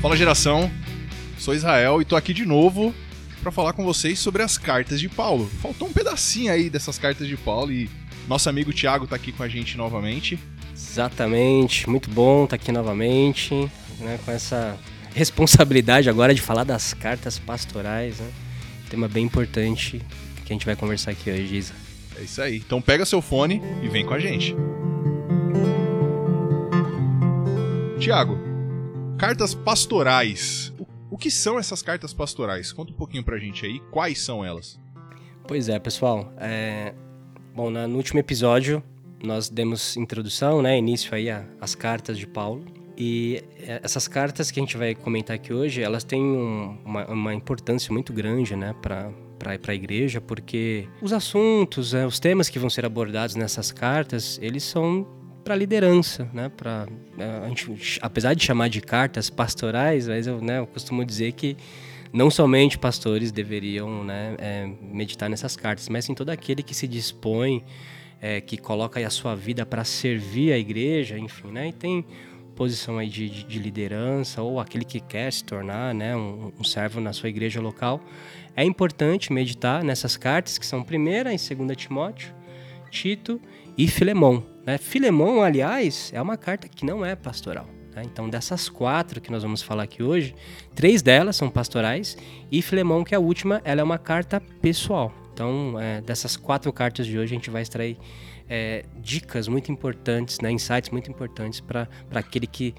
Fala geração, sou Israel e tô aqui de novo para falar com vocês sobre as cartas de Paulo. Faltou um pedacinho aí dessas cartas de Paulo e nosso amigo Thiago tá aqui com a gente novamente. Exatamente, muito bom estar tá aqui novamente, né, com essa responsabilidade agora de falar das cartas pastorais, né? Tema bem importante que a gente vai conversar aqui hoje, Isa. É isso aí. Então pega seu fone e vem com a gente. Tiago, cartas pastorais. O, que são essas cartas pastorais? Conta um pouquinho pra gente aí. Quais são elas? Pois é, pessoal. É... Bom, no último episódio nós demos introdução, né, início aí às cartas de Paulo. E é, essas cartas que a gente vai comentar aqui hoje, elas têm um, uma, uma, importância muito grande, né, para para a igreja, porque os assuntos, né, os temas que vão ser abordados nessas cartas, eles são para liderança, né? Para é, a gente, apesar de chamar de cartas pastorais, mas eu, né, eu costumo dizer que não somente pastores deveriam né, é, meditar nessas cartas, mas sim todo aquele que se dispõe, é, que coloca a sua vida para servir a igreja, enfim, né? E tem posição aí de, de, de, liderança ou aquele que quer se tornar né, um, um, servo na sua igreja local, é importante meditar nessas cartas que são primeira e segunda Timóteo, Tito e Filemão. Né? Filemão, aliás, é uma carta que não é pastoral. Né? Então, dessas quatro que nós vamos falar aqui hoje, três delas são pastorais e Filemão, que é a última, ela é uma carta pessoal. Então, é, dessas quatro cartas de hoje, a gente vai extrair é, dicas muito importantes, né, insights muito importantes para aquele que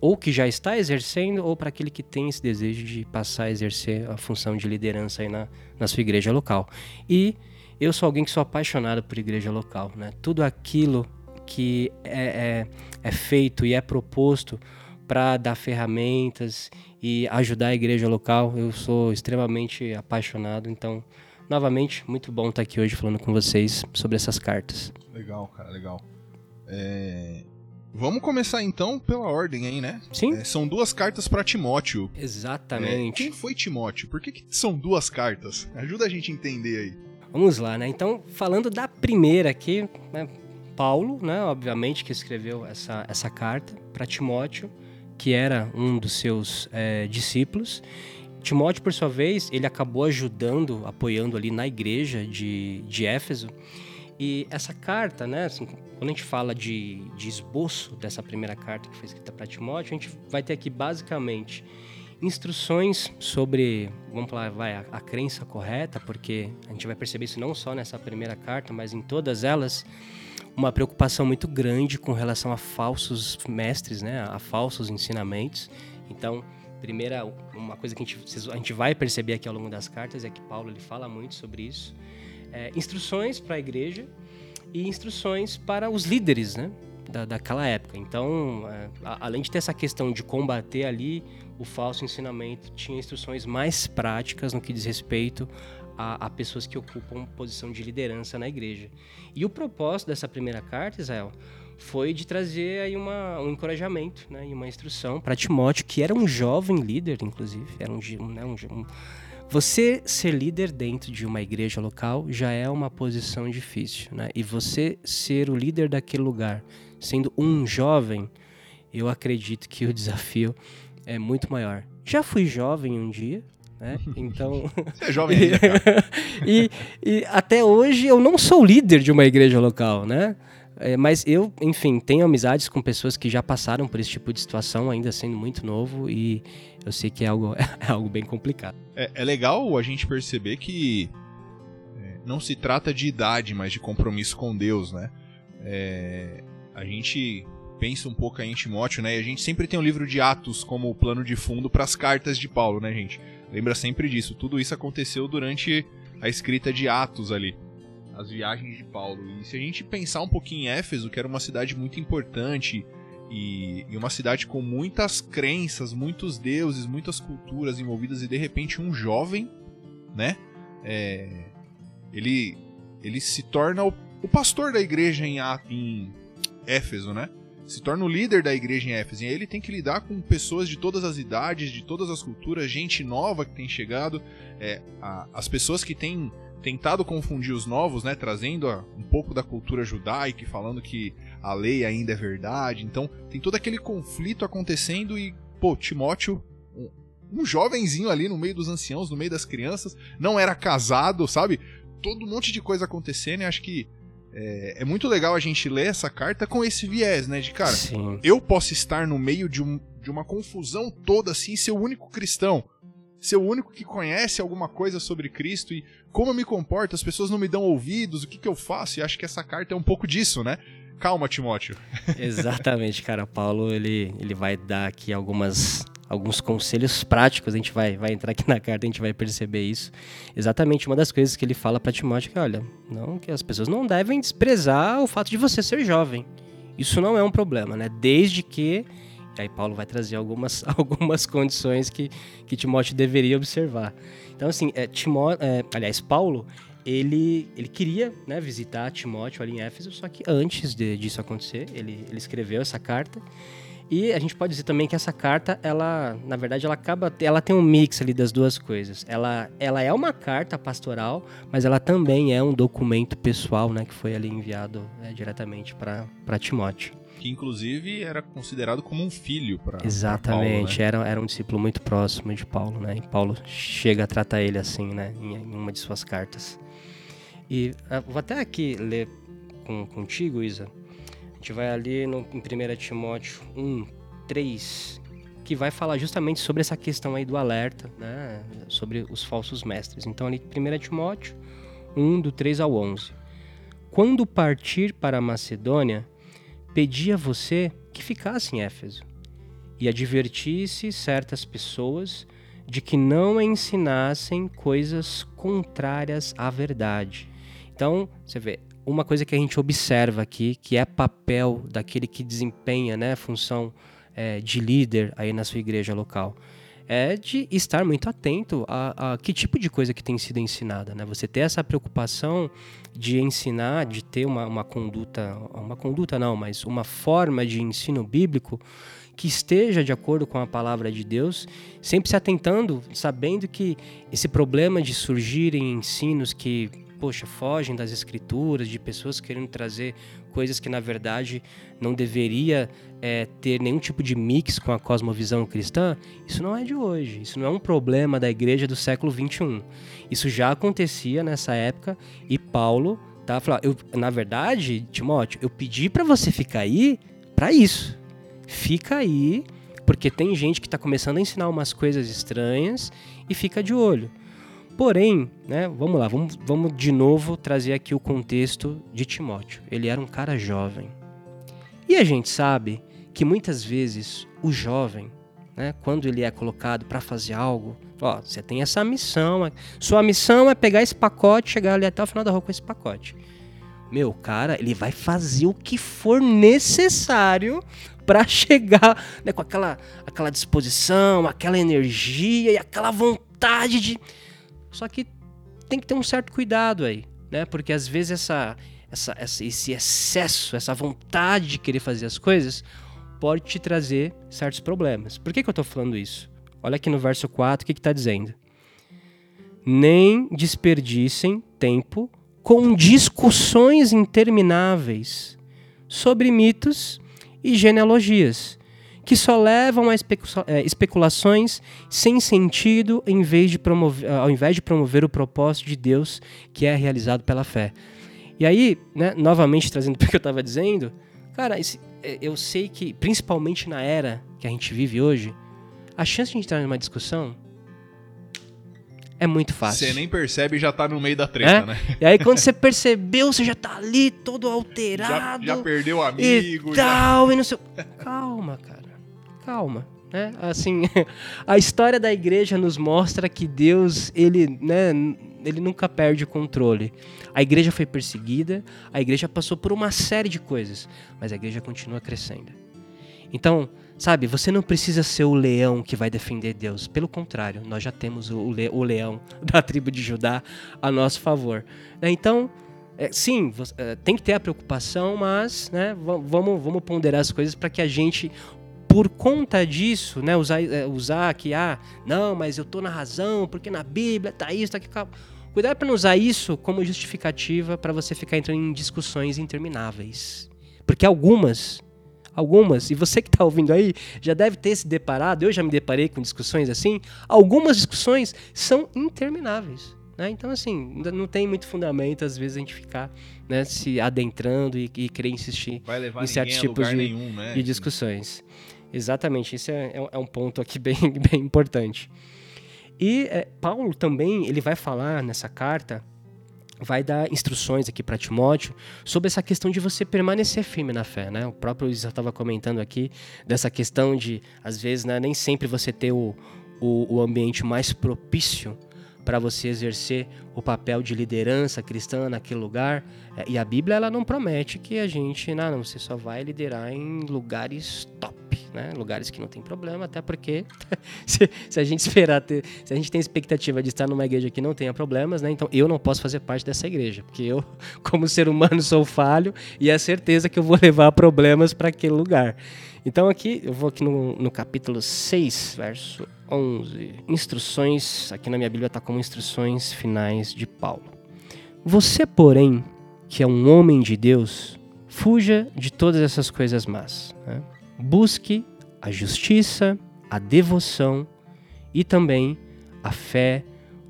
ou que já está exercendo ou para aquele que tem esse desejo de passar a exercer a função de liderança aí na, na sua igreja local. E eu sou alguém que sou apaixonado por igreja local, né? Tudo aquilo que é, é, é feito e é proposto para dar ferramentas e ajudar a igreja local, eu sou extremamente apaixonado. Então, novamente, muito bom estar aqui hoje falando com vocês sobre essas cartas. Legal, cara, legal. É... Vamos começar então pela ordem aí, né? Sim. É, são duas cartas para Timóteo. Exatamente. É, quem foi Timóteo? Por que, que, são duas cartas? Ajuda a gente a entender aí. Vamos lá, né? Então, falando da primeira aqui, né? Paulo, né? Obviamente que escreveu essa, essa carta para Timóteo, que era um dos seus é, discípulos. Timóteo, por sua vez, ele acabou ajudando, apoiando ali na igreja de, de Éfeso. E essa carta, né, assim, quando a gente fala de, de esboço dessa primeira carta que foi escrita para Timóteo, a gente vai ter aqui basicamente instruções sobre, vamos falar, vai, a, a, crença correta, porque a gente vai perceber isso não só nessa primeira carta, mas em todas elas, uma preocupação muito grande com relação a falsos mestres, né, a falsos ensinamentos. Então, primeira, uma coisa que a gente, a gente vai perceber aqui ao longo das cartas é que Paulo ele fala muito sobre isso. É, instruções para a igreja e instruções para os líderes, né? Da, daquela época. Então, é, além de ter essa questão de combater ali o falso ensinamento, tinha instruções mais práticas no que diz respeito a, a, pessoas que ocupam posição de liderança na igreja. E o propósito dessa primeira carta, Israel, foi de trazer aí uma, um encorajamento né, e uma instrução para Timóteo, que era um jovem líder, inclusive. Era um, né, um, um, você ser líder dentro de uma igreja local já é uma posição difícil. Né? E você ser o líder daquele lugar, sendo um jovem, eu acredito que o desafio é muito maior. Já fui jovem um dia, né? Então. Você é jovem ainda, cara. e, e até hoje eu não sou líder de uma igreja local, né? É, mas eu, enfim, tenho amizades com pessoas que já passaram por esse tipo de situação, ainda sendo muito novo, e eu sei que é algo, é algo bem complicado. É, é legal a gente perceber que é, não se trata de idade, mas de compromisso com Deus, né? É, a gente pensa um pouco aí em Timóteo, né? E a gente sempre tem o um livro de Atos como plano de fundo para as cartas de Paulo, né, gente? Lembra sempre disso. Tudo isso aconteceu durante a escrita de Atos ali as viagens de Paulo. E se a gente pensar um pouquinho em Éfeso, que era uma cidade muito importante e, e uma cidade com muitas crenças, muitos deuses, muitas culturas envolvidas, e de repente um jovem, né? É, ele, ele se torna o, o pastor da igreja em, em Éfeso, né? Se torna o líder da igreja em Éfeso. E aí ele tem que lidar com pessoas de todas as idades, de todas as culturas, gente nova que tem chegado, é, a, as pessoas que têm tentado confundir os novos, né, trazendo a, um pouco da cultura judaica, falando que a lei ainda é verdade. Então, tem todo aquele conflito acontecendo e, pô, Timóteo um jovenzinho ali no meio dos anciãos, no meio das crianças, não era casado, sabe? Todo um monte de coisa acontecendo e acho que é, é, muito legal a gente ler essa carta com esse viés, né? De cara, Sim. eu posso estar no meio de, um, de uma confusão toda assim, ser o único cristão, ser o único que conhece alguma coisa sobre Cristo e como eu me comporto, as pessoas não me dão ouvidos, o que, que eu faço? E acho que essa carta é um pouco disso, né? Calma, Timóteo. Exatamente, cara. Paulo ele, ele vai dar aqui algumas alguns conselhos práticos, a gente vai, vai entrar aqui na carta, a gente vai perceber isso. Exatamente uma das coisas que ele fala para Timóteo é que, olha, não que as pessoas não devem desprezar o fato de você ser jovem. Isso não é um problema, né? Desde que e aí Paulo vai trazer algumas, algumas condições que, que Timóteo deveria observar. Então, assim, é, Timó, é, aliás, Paulo, ele, ele queria né, visitar Timóteo ali em Éfeso, só que antes de, disso acontecer, ele, ele escreveu essa carta e a gente pode dizer também que essa carta, ela, na verdade, ela acaba, ela tem um mix ali das duas coisas. Ela, ela é uma carta pastoral, mas ela também é um documento pessoal, né, que foi ali enviado né, diretamente para Timóteo. Que inclusive era considerado como um filho para Exatamente, Paulo, né? era, era um discípulo muito próximo de Paulo, né? E Paulo chega a tratar ele assim, né, em, em uma de suas cartas. E uh, vou até aqui ler com, contigo, Isa gente vai ali no, em 1 Timóteo 1, 3, que vai falar justamente sobre essa questão aí do alerta, né? Sobre os falsos mestres. Então, ali, 1 Timóteo 1, do 3 ao 11. Quando partir para a Macedônia, pedi a você que ficasse em Éfeso e advertisse certas pessoas de que não ensinassem coisas contrárias à verdade. Então, você vê, uma coisa que a gente observa aqui, que é papel daquele que desempenha né, função é, de líder aí na sua igreja local, é de estar muito atento a, a, que tipo de coisa que tem sido ensinada. Né? Você ter essa preocupação de ensinar, de ter uma, uma conduta, uma conduta não, mas uma forma de ensino bíblico que esteja de acordo com a palavra de Deus, sempre se atentando, sabendo que esse problema de surgirem ensinos que poxa, fogem das escrituras, de pessoas querendo trazer coisas que na verdade não deveria é, ter nenhum tipo de mix com a cosmovisão cristã, isso não é de hoje. Isso não é um problema da igreja do século 21. Isso já acontecia nessa época e Paulo tá falando, eu, na verdade, Timóteo, eu pedi para você ficar aí para isso. Fica aí, porque tem gente que está começando a ensinar umas coisas estranhas e fica de olho. Porém, né, vamos lá, vamos, vamos de novo trazer aqui o contexto de Timóteo. Ele era um cara jovem. E a gente sabe que muitas vezes o jovem, né, quando ele é colocado para fazer algo, ó, você tem essa missão, sua missão é pegar esse pacote, chegar ali até o final da rua com esse pacote. Meu, cara, ele vai fazer o que for necessário para chegar né, com aquela, aquela disposição, aquela energia e aquela vontade de só que tem que ter um certo cuidado aí, né? Porque às vezes essa, essa, essa, esse excesso, essa vontade de querer fazer as coisas pode te trazer certos problemas. Por que, que eu estou falando isso? Olha aqui no verso 4 o que está dizendo. Nem desperdicem tempo com discussões intermináveis sobre mitos e genealogias, que só levam a é, especulações sem sentido em vez de promover, ao invés de promover o propósito de Deus que é realizado pela fé. E aí, né, novamente trazendo para o que eu estava dizendo, cara, esse, é, eu sei que, principalmente na era que a gente vive hoje, a chance de entrar numa discussão é muito fácil. Você nem percebe e já tá no meio da treta, é? né? E aí quando você percebeu, você já tá ali todo alterado. Já, já perdeu o amigo. E tal, já... e não sei... Calma, cara calma. Né? Assim, a história da igreja nos mostra que Deus, ele, né, ele nunca perde o controle. A igreja foi perseguida, a igreja passou por uma série de coisas, mas a igreja continua crescendo. Então, sabe, você não precisa ser o leão que vai defender Deus. Pelo contrário, nós já temos o, le o leão da tribo de Judá a nosso favor. Né? Então, é, sim, é, tem que ter a preocupação, mas né, vamos, vamos ponderar as coisas para que a gente por conta disso, né, usar, é, usar que, ah, não, mas eu tô na razão, porque na Bíblia tá isso, tá aqui. Cuidado para não usar isso como justificativa para você ficar entrando em discussões intermináveis. Porque algumas, algumas, e você que está ouvindo aí já deve ter se deparado, eu já me deparei com discussões assim, algumas discussões são intermináveis. Né? Então, assim, não tem muito fundamento, às vezes, a gente ficar né, se adentrando e, e querer insistir em certos tipos de, nenhum, né? de, discussões. Exatamente, isso é, é, é, um ponto aqui bem, bem importante. E é, Paulo também ele vai falar nessa carta, vai dar instruções aqui para Timóteo sobre essa questão de você permanecer firme na fé, né? O próprio Luiz estava comentando aqui dessa questão de, às vezes, né, nem sempre você ter o, o, o ambiente mais propício para você exercer o papel de liderança cristã naquele lugar. É, e a Bíblia ela não promete que a gente, não, não você só vai liderar em lugares top, né? Lugares que não tem problema, até porque se, se, a gente esperar ter, se a gente tem expectativa de estar numa igreja que não tenha problemas, né? Então eu não posso fazer parte dessa igreja, porque eu, como ser humano, sou falho e é certeza que eu vou levar problemas para aquele lugar. Então aqui, eu vou aqui no, no capítulo 6, verso 11. Instruções, aqui na minha Bíblia está como instruções finais de Paulo. Você, porém, que é um homem de Deus, fuja de todas essas coisas más. Né? Busque a justiça, a devoção e também a fé,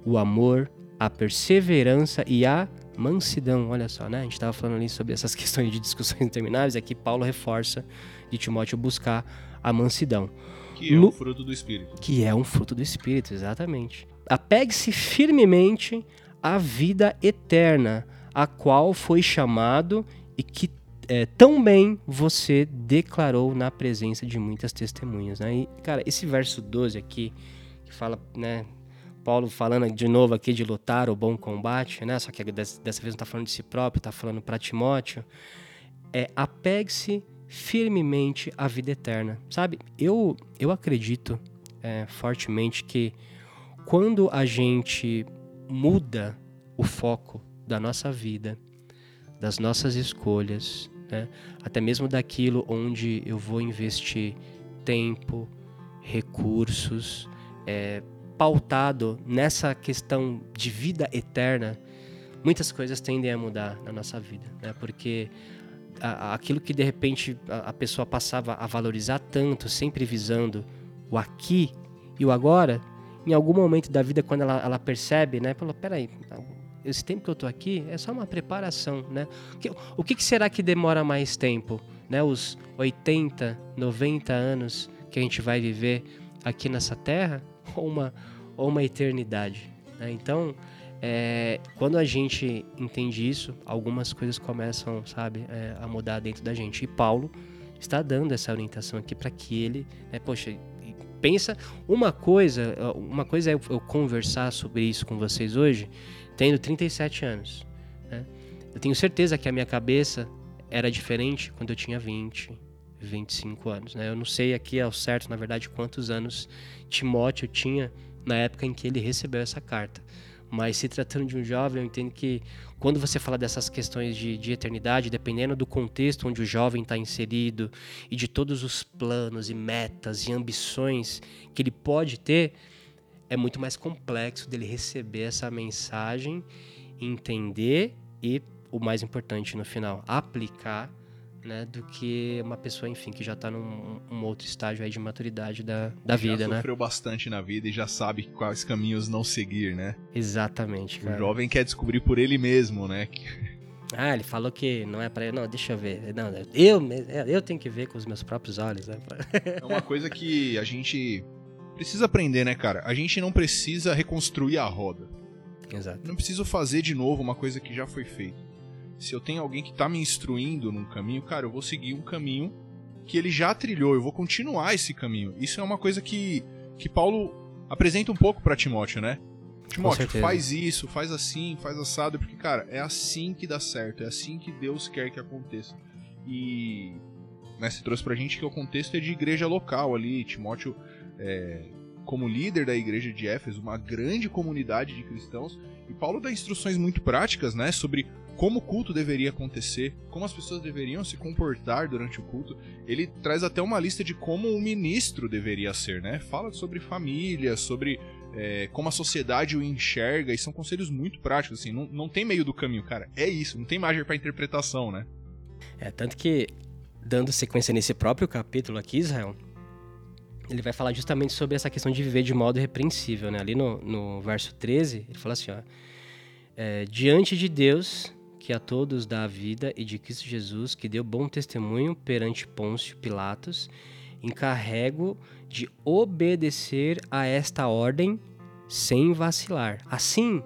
o amor, a perseverança e a mansidão. Olha só, né? A gente estava falando ali sobre essas questões de discussões intermináveis. Aqui Paulo reforça de Timóteo buscar a mansidão. Que é um fruto do Espírito. Que é um fruto do Espírito, exatamente. Apegue-se firmemente à vida eterna, a qual foi chamado e que é, tão bem você declarou na presença de muitas testemunhas. Né? E, cara, esse verso 12 aqui, que fala, né? Paulo falando de novo aqui de lutar o bom combate, né? Só que dessa, vez não está falando de si próprio, está falando para Timóteo. É apegue-se firmemente a vida eterna. Sabe, eu, eu acredito é, fortemente que quando a gente muda o foco da nossa vida, das nossas escolhas, né, até mesmo daquilo onde eu vou investir tempo, recursos, é, pautado nessa questão de vida eterna, muitas coisas tendem a mudar na nossa vida, né? Porque aquilo que de repente a, pessoa passava a valorizar tanto, sempre visando o aqui e o agora, em algum momento da vida, quando ela, ela percebe, né? Falou, peraí, esse tempo que eu tô aqui é só uma preparação, né? O que, que será que demora mais tempo? Né? Os 80, 90 anos que a gente vai viver aqui nessa terra ou uma, ou uma eternidade? Né? Então, é, quando a gente entende isso, algumas coisas começam, sabe, é, a mudar dentro da gente. E Paulo está dando essa orientação aqui para que ele, né, poxa, pensa uma coisa, uma coisa é eu conversar sobre isso com vocês hoje, tendo 37 anos. Né? Eu tenho certeza que a minha cabeça era diferente quando eu tinha 20, 25 anos. Né? Eu não sei aqui ao certo, na verdade, quantos anos Timóteo tinha na época em que ele recebeu essa carta. Mas se tratando de um jovem, eu entendo que quando você fala dessas questões de, de eternidade, dependendo do contexto onde o jovem está inserido e de todos os planos e metas e ambições que ele pode ter, é muito mais complexo dele receber essa mensagem, entender e, o mais importante no final, aplicar né, do que uma pessoa, enfim, que já está num um outro estágio aí de maturidade da, da vida, né? sofreu bastante na vida e já sabe quais caminhos não seguir, né? Exatamente, cara. O jovem quer descobrir por ele mesmo, né? Ah, ele falou que não é para ele. Não, deixa eu ver. Não, eu, eu tenho que ver com os meus próprios olhos. Né? É uma coisa que a gente precisa aprender, né, cara? A gente não precisa reconstruir a roda. Exato. Não preciso fazer de novo uma coisa que já foi feita se eu tenho alguém que está me instruindo num caminho, cara, eu vou seguir um caminho que ele já trilhou, eu vou continuar esse caminho. Isso é uma coisa que, que Paulo apresenta um pouco para Timóteo, né? Timóteo, faz isso, faz assim, faz assado, porque, cara, é assim que dá certo, é assim que Deus quer que aconteça. E né, você trouxe pra gente que o contexto é de igreja local ali, Timóteo, é, como líder da igreja de Éfeso, uma grande comunidade de cristãos, e Paulo dá instruções muito práticas, né, sobre como o culto deveria acontecer, como as pessoas deveriam se comportar durante o culto. Ele traz até uma lista de como o ministro deveria ser, né? Fala sobre família, sobre é, como a sociedade o enxerga, e são conselhos muito práticos, assim, não, não tem meio do caminho, cara. É isso, não tem margem para interpretação, né? É, tanto que dando sequência nesse próprio capítulo aqui, Israel, ele vai falar justamente sobre essa questão de viver de modo repreensível, né? Ali no, no verso 13, ele fala assim, ó, é, diante de Deus, que a todos dá a vida, e de Cristo Jesus, que deu bom testemunho perante Pôncio Pilatos, encarrego de obedecer a esta ordem sem vacilar. Assim,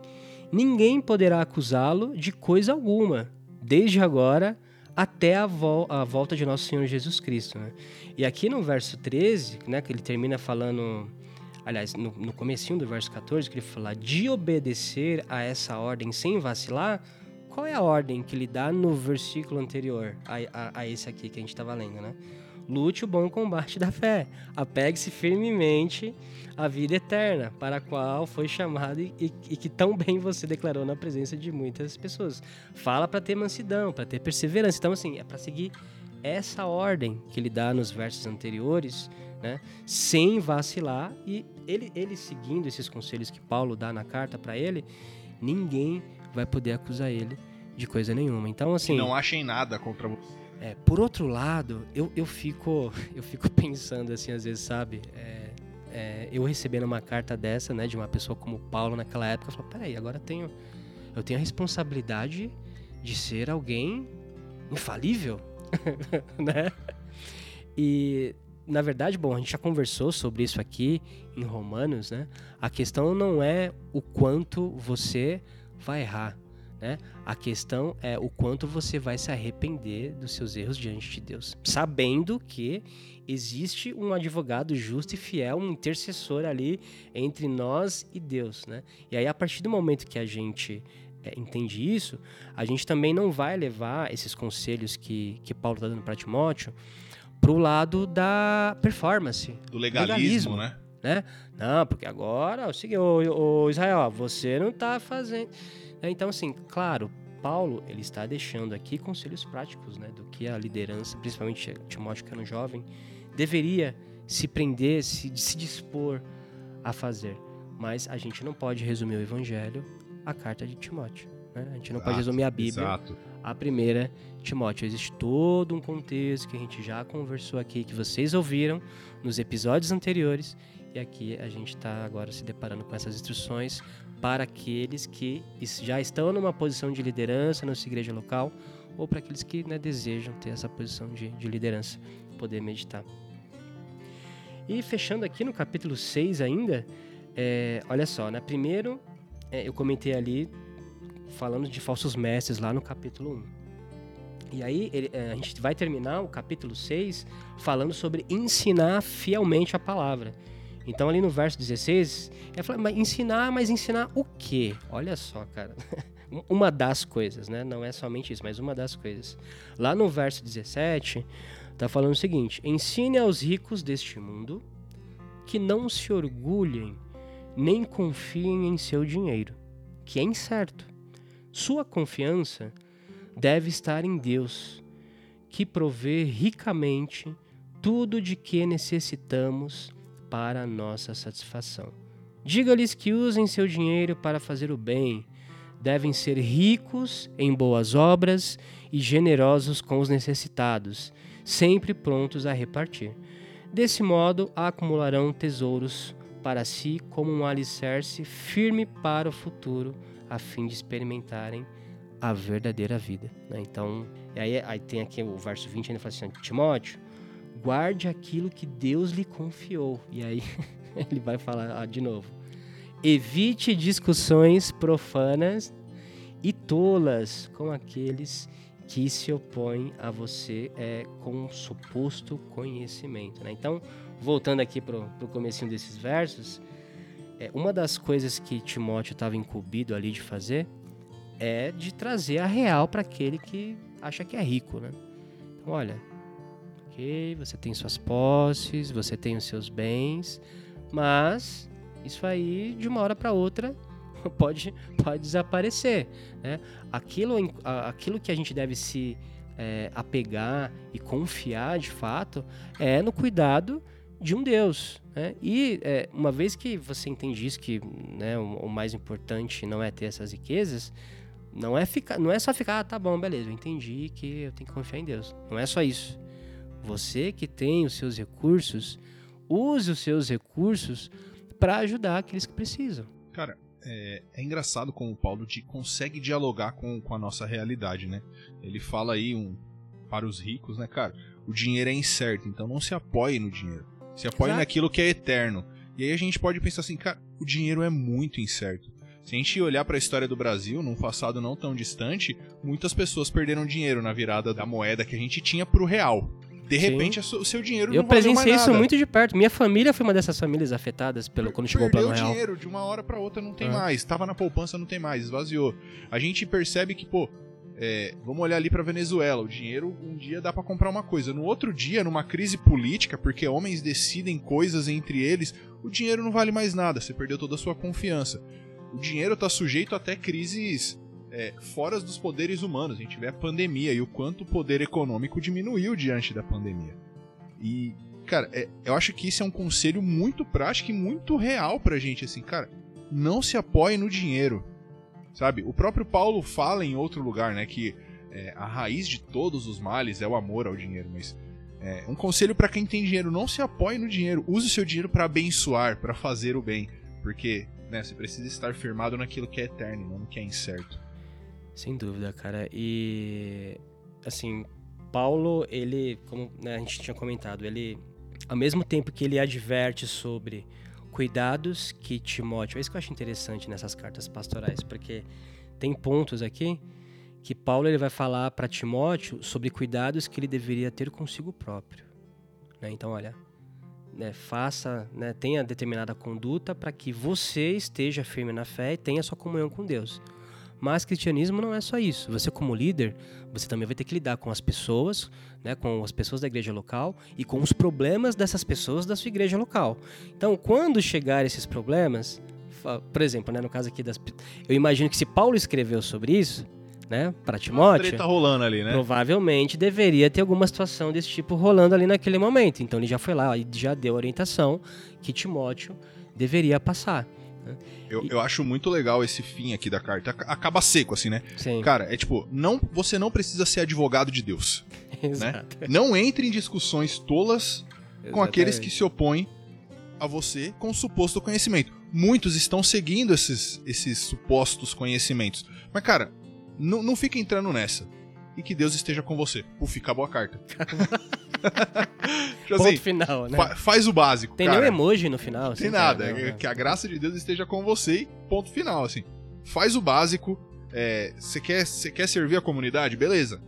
ninguém poderá acusá-lo de coisa alguma, desde agora até a, vol a, volta de nosso Senhor Jesus Cristo. Né? E aqui no verso 13, né, que ele termina falando, aliás, no, no comecinho do verso 14, que ele fala de obedecer a essa ordem sem vacilar, qual é a ordem que ele dá no versículo anterior a, a, a esse aqui que a gente estava lendo, né? Lute o bom combate da fé. Apegue-se firmemente à vida eterna, para a qual foi chamado e, e, e, que tão bem você declarou na presença de muitas pessoas. Fala para ter mansidão, para ter perseverança. Então, assim, é para seguir essa ordem que ele dá nos versos anteriores, né, sem vacilar. E ele, ele seguindo esses conselhos que Paulo dá na carta para ele, ninguém vai poder acusar ele de coisa nenhuma. Então, assim. Que não achem nada contra você. É, por outro lado, eu, eu, fico, eu fico pensando assim, às vezes, sabe? É, é, eu recebendo uma carta dessa, né, de uma pessoa como Paulo naquela época, eu falo, peraí, agora eu tenho, eu tenho a responsabilidade de ser alguém infalível, né? E, na verdade, bom, a gente já conversou sobre isso aqui em Romanos, né? A questão não é o quanto você vai errar, né? A questão é o quanto você vai se arrepender dos seus erros diante de Deus, sabendo que existe um advogado justo e fiel, um intercessor ali entre nós e Deus. Né? E aí, a partir do momento que a gente é, entende isso, a gente também não vai levar esses conselhos que, que Paulo está dando para Timóteo para o lado da performance. Do legalismo, legalismo né? né? Não, porque agora, o seguinte, ô, ô Israel, você não está fazendo então, assim, claro, Paulo ele está deixando aqui conselhos práticos, né, do que a liderança, principalmente Timóteo que era um jovem, deveria se prender, se, se dispor a fazer. Mas a gente não pode resumir o Evangelho à carta de Timóteo. Né? A gente não exato, pode resumir a Bíblia exato. à primeira Timóteo. Existe todo um contexto que a gente já conversou aqui, que vocês ouviram nos episódios anteriores, e aqui a gente está agora se deparando com essas instruções para aqueles que já estão numa posição de liderança na sua igreja local ou para aqueles que né, desejam ter essa posição de, de, liderança, poder meditar. E fechando aqui no capítulo 6 ainda, é, olha só, né, primeiro é, eu comentei ali falando de falsos mestres lá no capítulo 1. E aí ele, é, a gente vai terminar o capítulo 6 falando sobre ensinar fielmente a palavra. Então, ali no verso 16, ele fala, mas ensinar, mas ensinar o quê? Olha só, cara. uma das coisas, né? Não é somente isso, mas uma das coisas. Lá no verso 17, tá falando o seguinte: ensine aos ricos deste mundo que não se orgulhem nem confiem em seu dinheiro, que é incerto. Sua confiança deve estar em Deus, que provê ricamente tudo de que necessitamos para nossa satisfação. Diga-lhes que usem seu dinheiro para fazer o bem, devem ser ricos em boas obras e generosos com os necessitados, sempre prontos a repartir. Desse modo, acumularão tesouros para si como um alicerce firme para o futuro, a fim de experimentarem a verdadeira vida. Né? Então, aí, aí tem aqui o verso 20 ainda fala assim: Timóteo, guarde aquilo que Deus lhe confiou. E aí ele vai falar de novo. Evite discussões profanas e tolas com aqueles que se opõem a você é, com suposto conhecimento. Né? Então, voltando aqui para o comecinho desses versos, é, uma das coisas que Timóteo estava incumbido ali de fazer é de trazer a real para aquele que acha que é rico. Né? Então, olha, você tem suas posses, você tem os seus bens, mas isso aí de uma hora para outra pode, pode desaparecer. Né? Aquilo, aquilo que a gente deve se é, apegar e confiar de fato é no cuidado de um Deus. Né? E é, uma vez que você entende isso, que né, o, o, mais importante não é ter essas riquezas, não é, ficar, não é só ficar, ah, tá bom, beleza, eu entendi que eu tenho que confiar em Deus. Não é só isso. Você que tem os seus recursos, use os seus recursos para ajudar aqueles que precisam. Cara, é, é, engraçado como o Paulo de, consegue dialogar com, com a nossa realidade, né? Ele fala aí um, para os ricos, né, cara? O dinheiro é incerto, então não se apoie no dinheiro. Se apoie Exato. naquilo que é eterno. E aí a gente pode pensar assim, cara, o dinheiro é muito incerto. Se a gente olhar para a história do Brasil, num passado não tão distante, muitas pessoas perderam dinheiro na virada da moeda que a gente tinha pro real. De repente, o seu dinheiro eu não presenciei isso muito de perto. Minha família foi uma dessas famílias afetadas pelo quando chegou o plano real. dinheiro de uma hora para outra não tem ah. mais. Tava na poupança não tem mais, esvaziou. A gente percebe que, pô, é, vamos olhar ali para Venezuela. O dinheiro um dia dá para comprar uma coisa. No outro dia, numa crise política, porque homens decidem coisas entre eles, o dinheiro não vale mais nada. Você perdeu toda a sua confiança. O dinheiro está sujeito até crises é, fora dos poderes humanos. A gente vê a pandemia e o quanto o poder econômico diminuiu diante da pandemia. E, cara, é, eu acho que isso é um conselho muito prático e muito real pra gente. Assim, cara, não se apoie no dinheiro Sabe? O próprio Paulo fala em outro lugar, né, que é, a raiz de todos os males é o amor ao dinheiro, mas é, um conselho para quem tem dinheiro, não se apoie no dinheiro, use o seu dinheiro para abençoar, para fazer o bem, porque né, você precisa estar firmado naquilo que é eterno, não no que é incerto. Sem dúvida, cara. E assim, Paulo, ele, como né, a gente tinha comentado, ele ao mesmo tempo que ele adverte sobre cuidados que Timóteo. É isso que eu acho interessante nessas cartas pastorais, porque tem pontos aqui que Paulo ele vai falar para Timóteo sobre cuidados que ele deveria ter consigo próprio. Né? Então, olha, né, faça, né, tenha determinada conduta para que você esteja firme na fé e tenha sua comunhão com Deus. Mas cristianismo não é só isso. Você como líder, você também vai ter que lidar com as pessoas, né, com as pessoas da igreja local e com os problemas dessas pessoas da sua igreja local. Então, quando chegar esses problemas, por exemplo, né, no caso aqui das, eu imagino que se Paulo escreveu sobre isso, né, para Timóteo, tá rolando ali, né? Provavelmente deveria ter alguma situação desse tipo rolando ali naquele momento. Então ele já foi lá e já deu orientação que Timóteo deveria passar. Eu, eu acho muito legal esse fim aqui da carta. Acaba seco, assim, né? Sim. Cara, é tipo, não, você não precisa ser advogado de Deus. Exato. Né? Não entre em discussões tolas Exatamente. com aqueles que se opõem a você com suposto conhecimento. Muitos estão seguindo esses, esses supostos conhecimentos. Mas, cara, não fica entrando nessa. E que Deus esteja com você. Puf, acabou a carta. Tipo Ponto assim, final, né? Fa faz o básico. Tem cara. nenhum emoji no final? Assim, Tem nada. Cara, não, que a graça de Deus esteja com você e ponto final, assim. Faz o básico. Você é, quer, quer servir a comunidade? Beleza.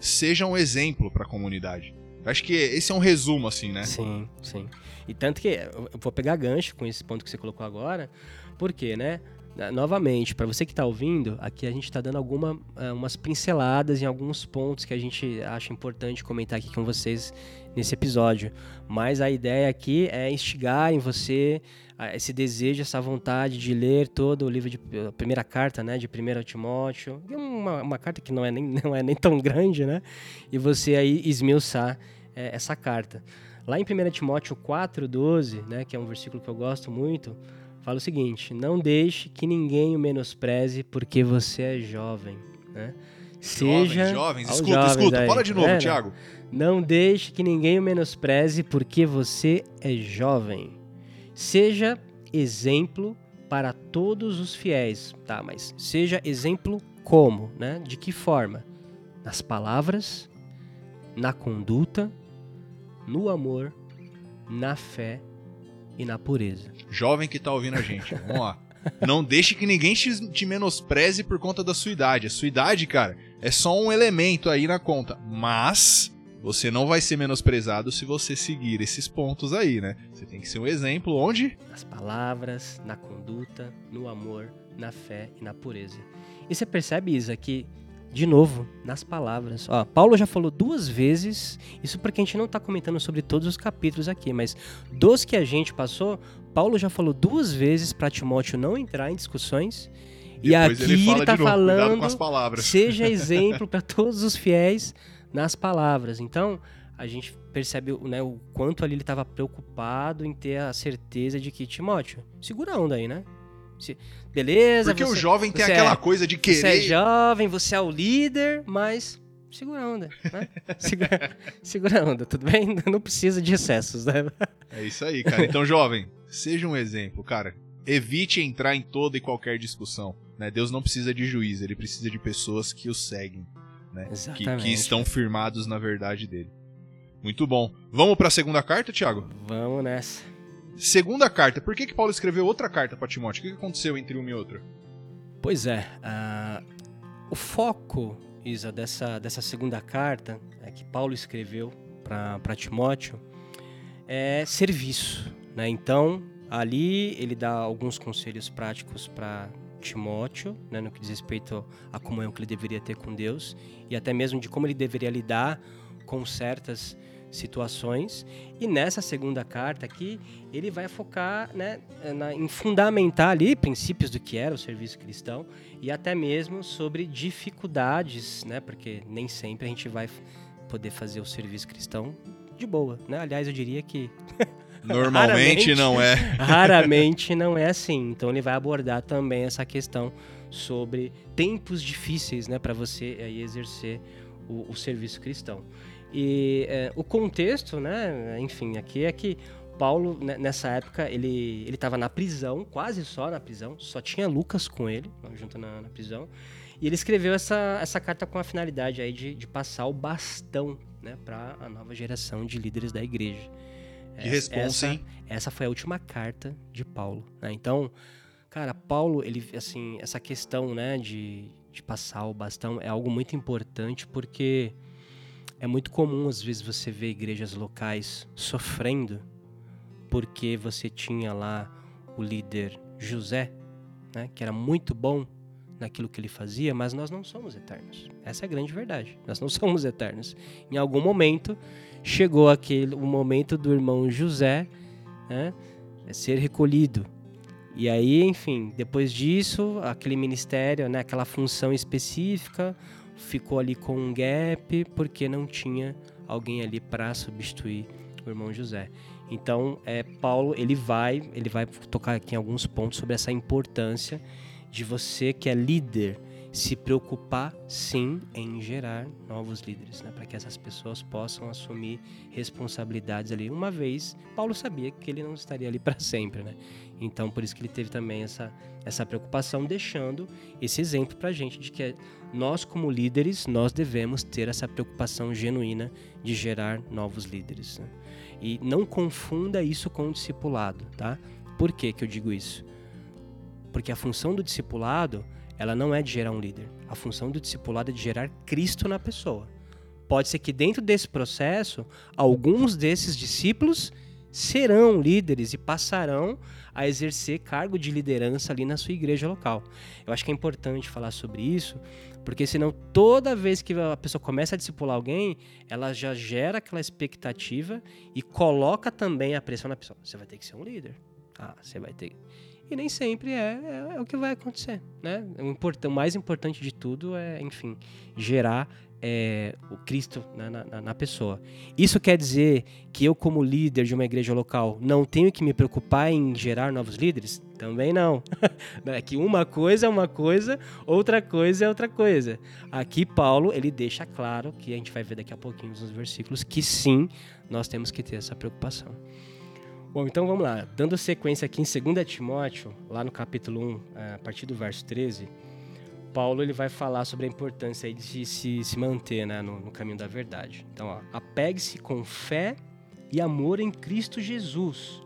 Seja um exemplo para a comunidade. Acho que esse é um resumo, assim, né? Sim, sim. E tanto que eu vou pegar gancho com esse ponto que você colocou agora, porque, né? Né, novamente, para você que está ouvindo, aqui a gente está dando algumas umas pinceladas em alguns pontos que a gente acha importante comentar aqui com vocês nesse episódio. Mas a ideia aqui é instigar em você esse desejo, essa vontade de ler todo o livro de a primeira carta, né, de 1 Timóteo, uma, uma carta que não é, nem, não é nem tão grande, né? E você aí esmiuçar é, essa carta. Lá em 1 Timóteo 4:12, né, que é um versículo que eu gosto muito, fala o seguinte: não deixe que ninguém o menospreze porque você é jovem. Né? Seja. Jovens, jovens, escuta, jovens escuta. Aí. Fala de novo, é, Thiago. Não deixe que ninguém o menospreze porque você é jovem. Seja exemplo para todos os fiéis, tá? Mas seja exemplo como, né? De que forma? Nas palavras, na conduta, no amor, na fé e na pureza. Jovem que tá ouvindo a gente, vamos lá. Não deixe que ninguém te menospreze por conta da sua idade. A sua idade, cara, é só um elemento aí na conta. Mas você não vai ser menosprezado se você seguir esses pontos aí, né? Você tem que ser um exemplo onde? Nas palavras, na conduta, no amor, na fé e na pureza. E você percebe, Isa, que de novo, nas palavras. Ó, Paulo já falou duas vezes, isso porque a gente não está comentando sobre todos os capítulos aqui, mas dos que a gente passou, Paulo já falou duas vezes para Timóteo não entrar em discussões. E aqui ele, está falando, seja exemplo para todos os fiéis nas palavras. Então, a gente percebe né, o quanto ali ele estava preocupado em ter a certeza de que Timóteo, segura a onda aí, né? Beleza. Porque você, o jovem tem aquela é, coisa de querer. Você é jovem, você é o líder, mas segura a onda, né? Segura, segura a onda, tudo bem? Não precisa de excessos, né? É isso aí, cara. Então, jovem, seja um exemplo, cara. Evite entrar em toda e qualquer discussão. Né? Deus não precisa de juiz, ele precisa de pessoas que o seguem. Né? Que, que, estão firmados na verdade dele. Muito bom. Vamos para a segunda carta, Tiago? Vamos nessa. Segunda carta. Por que, que Paulo escreveu outra carta para Timóteo? O que, que aconteceu entre uma e outra? Pois é. Uh, o foco, Isa, dessa, dessa segunda carta é que Paulo escreveu para Timóteo é serviço. Né? Então, ali ele dá alguns conselhos práticos para Timóteo, né, no que diz respeito à comunhão que ele deveria ter com Deus e até mesmo de como ele deveria lidar com certas situações. E nessa segunda carta aqui, ele vai focar né, na, em fundamentar ali princípios do que era o serviço cristão e até mesmo sobre dificuldades, né, porque nem sempre a gente vai poder fazer o serviço cristão de boa. Né? Aliás, eu diria que Normalmente não é. Raramente não é assim. Então ele vai abordar também essa questão sobre tempos difíceis, né, para você aí exercer o, o, serviço cristão. E é, o contexto, né, enfim, aqui é que Paulo né, nessa época ele ele estava na prisão, quase só na prisão, só tinha Lucas com ele, junto na, na prisão. E ele escreveu essa, essa carta com a finalidade aí de, de passar o bastão né, para a nova geração de líderes da igreja. Que responsa, hein? Essa foi a última carta de Paulo. Né? Então, cara, Paulo, ele, assim, essa questão, né, de, de passar o bastão é algo muito importante porque é muito comum, às vezes, você ver igrejas locais sofrendo porque você tinha lá o líder José, né, que era muito bom naquilo que ele fazia, mas nós não somos eternos. Essa é a grande verdade. Nós não somos eternos. Em algum momento chegou aquele o momento do irmão José né, ser recolhido. E aí, enfim, depois disso, aquele ministério, né, aquela função específica, ficou ali com um gap porque não tinha alguém ali para substituir o irmão José. Então, é, Paulo ele vai ele vai tocar aqui em alguns pontos sobre essa importância de você que é líder se preocupar sim em gerar novos líderes, né? para que essas pessoas possam assumir responsabilidades ali. Uma vez, Paulo sabia que ele não estaria ali para sempre, né? Então, por isso que ele teve também essa, essa preocupação, deixando esse exemplo para a gente de que nós, como líderes, nós devemos ter essa preocupação genuína de gerar novos líderes. Né? E não confunda isso com o discipulado, tá? Por que, que eu digo isso? Porque a função do discipulado ela não é de gerar um líder. A função do discipulado é de gerar Cristo na pessoa. Pode ser que dentro desse processo, alguns desses discípulos serão líderes e passarão a exercer cargo de liderança ali na sua igreja local. Eu acho que é importante falar sobre isso, porque senão toda vez que a pessoa começa a discipular alguém, ela já gera aquela expectativa e coloca também a pressão na pessoa. Você vai ter que ser um líder. Ah, você vai ter. E nem sempre é, é, é o que vai acontecer, né? O, o, mais importante de tudo é, enfim, gerar é, o Cristo na, na, na, pessoa. Isso quer dizer que eu, como líder de uma igreja local, não tenho que me preocupar em gerar novos líderes? Também não. é que uma coisa é uma coisa, outra coisa é outra coisa. Aqui Paulo ele deixa claro que a gente vai ver daqui a pouquinho nos versículos que sim, nós temos que ter essa preocupação. Bom, então vamos lá. Dando sequência aqui em 2 Timóteo, lá no capítulo 1, é, a partir do verso 13, Paulo ele vai falar sobre a importância de se, se manter né, no, no caminho da verdade. Então, apegue-se com fé e amor em Cristo Jesus,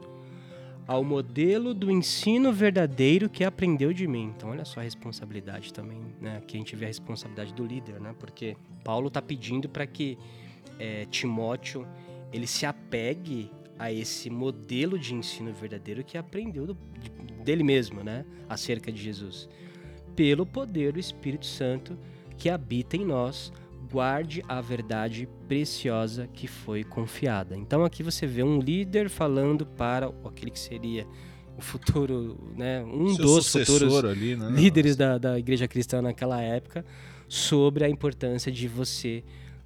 ao modelo do ensino verdadeiro que aprendeu de mim. Então, olha só a responsabilidade também, né? Aqui a gente vê a responsabilidade do líder, né? Porque Paulo está pedindo para que é, Timóteo ele se apegue a esse modelo de ensino verdadeiro que aprendeu do, de, dele mesmo, né, acerca de Jesus. Pelo poder do Espírito Santo que habita em nós, guarde a verdade preciosa que foi confiada. Então aqui você vê um líder falando para aquele que seria o futuro, né, um Seu dos futuros ali, né? líderes da, da igreja cristã naquela época, sobre a importância de você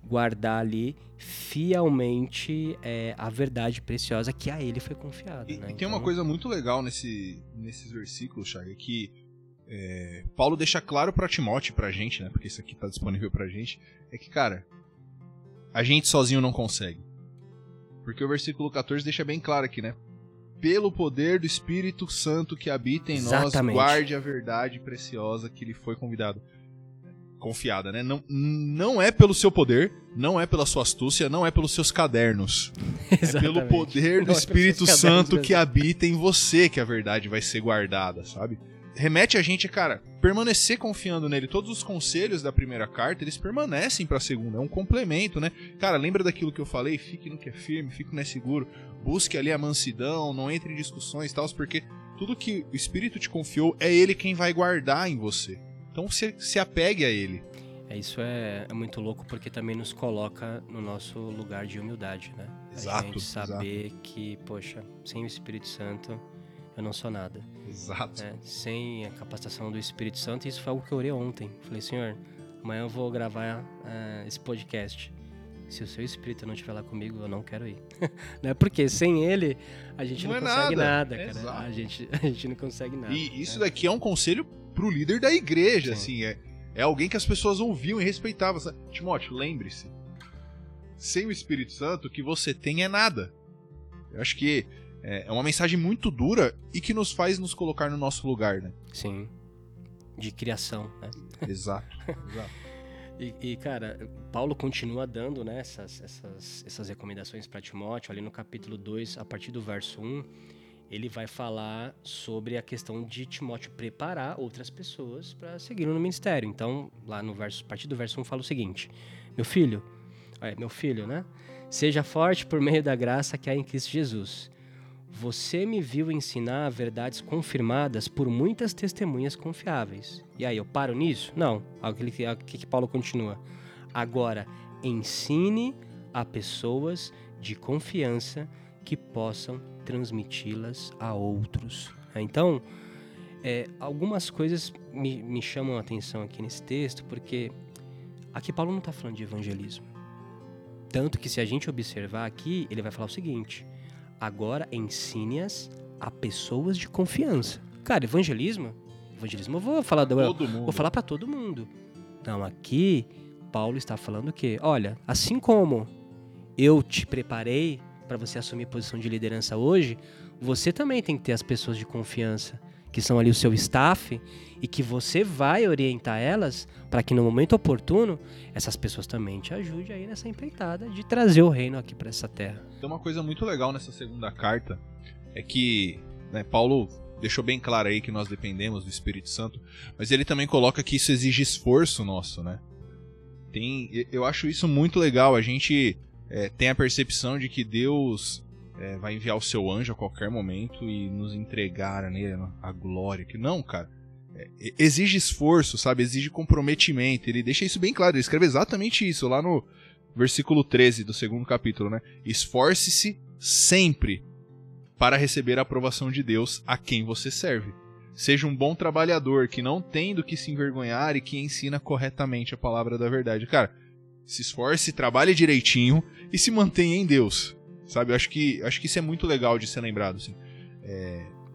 guardar ali fielmente é, a verdade preciosa que a ele foi confiada. E, né? e tem então... uma coisa muito legal nesse, nesses versículos, Chaga, que é, Paulo deixa claro para Timóteo, pra gente, né? Porque isso aqui tá disponível pra gente, é que, cara, a gente sozinho não consegue. Porque o versículo 14 deixa bem claro aqui, né? Pelo poder do Espírito Santo que habita em Exatamente. nós, guarde a verdade preciosa que lhe foi convidado. Confiada, né? Não, não é pelo seu poder, não é pela sua astúcia, não é pelos seus cadernos. É pelo poder do é Espírito Santo que habita em você que a verdade vai ser guardada, sabe? Remete a gente, cara, permanecer confiando nele. Todos os conselhos da primeira carta, eles permanecem pra segunda. É um complemento, né? Cara, lembra daquilo que eu falei? Fique no que é firme, fique no que é seguro. Busque ali a mansidão, não entre em discussões e tal, porque tudo que o Espírito te confiou é ele quem vai guardar em você. Então se, se apegue a ele. É, isso é, é muito louco porque também nos coloca no nosso lugar de humildade, né? Exato, A gente saber que, poxa, sem o Espírito Santo eu não sou nada. Exato. né? Sem a capacitação do Espírito Santo, isso foi algo que eu orei ontem. Falei, Senhor, amanhã eu vou gravar eh, esse podcast. Se o seu Espírito não estiver lá comigo, eu não quero ir. né? Porque sem ele, a gente não, Não é consegue nada. nada, cara. Exato. A gente, a gente não consegue nada. E isso né? daqui é um conselho pro líder da igreja, Sim. assim, é, é alguém que as pessoas ouviam e respeitavam. Timóteo, lembre-se, sem o Espírito Santo, o que você tem é nada. Eu acho que é é uma mensagem muito dura e que nos faz nos colocar no nosso lugar, né? Sim. De criação, né? Exato. Exato. E, e, cara, Paulo continua dando né, essas, essas, essas recomendações para Timóteo, ali no capítulo 2, a partir do verso 1, ele vai falar sobre a questão de Timóteo preparar outras pessoas para seguirem no ministério. Então, lá no verso, a partir do verso 1 fala o seguinte: Meu filho, é, meu filho, né? Seja forte por meio da graça que há em Cristo Jesus. Você me viu ensinar verdades confirmadas por muitas testemunhas confiáveis. E aí, eu paro nisso? Não. O que, o que que Paulo continua? Agora, ensine a pessoas de confiança que possam transmiti-las a outros. Então, é, algumas coisas me, me chamam a atenção aqui nesse texto, porque aqui Paulo não está falando de evangelismo. Tanto que se a gente observar aqui, ele vai falar o seguinte: agora ensine-as a pessoas de confiança. Cara, evangelismo? Evangelismo eu vou falar mundo. Vou falar para todo mundo. Não, aqui Paulo está falando que, olha, assim como eu te preparei para você assumir posição de liderança hoje, você também tem que ter as pessoas de confiança que são ali o seu staff e que você vai orientar elas para que no momento oportuno essas pessoas também te ajudem aí nessa empreitada de trazer o reino aqui para essa terra. Tem uma coisa muito legal nessa segunda carta, é que né, Paulo deixou bem claro aí que nós dependemos do Espírito Santo, mas ele também coloca que isso exige esforço nosso, né? Tem, eu acho isso muito legal. A gente é, tem a percepção de que Deus é, vai enviar o seu anjo a qualquer momento e nos entregar nele a glória. Que não, cara. É, exige esforço, sabe? Exige comprometimento. Ele deixa isso bem claro. Ele escreve exatamente isso lá no versículo 13 do segundo capítulo, né? Esforce-se sempre para receber a aprovação de Deus a quem você serve. Seja um bom trabalhador que não tem do que se envergonhar e que ensina corretamente a palavra da verdade. Cara, se esforce, trabalhe direitinho e se mantenha em Deus. Sabe? Eu acho que, acho que isso é muito legal de ser lembrado. Assim.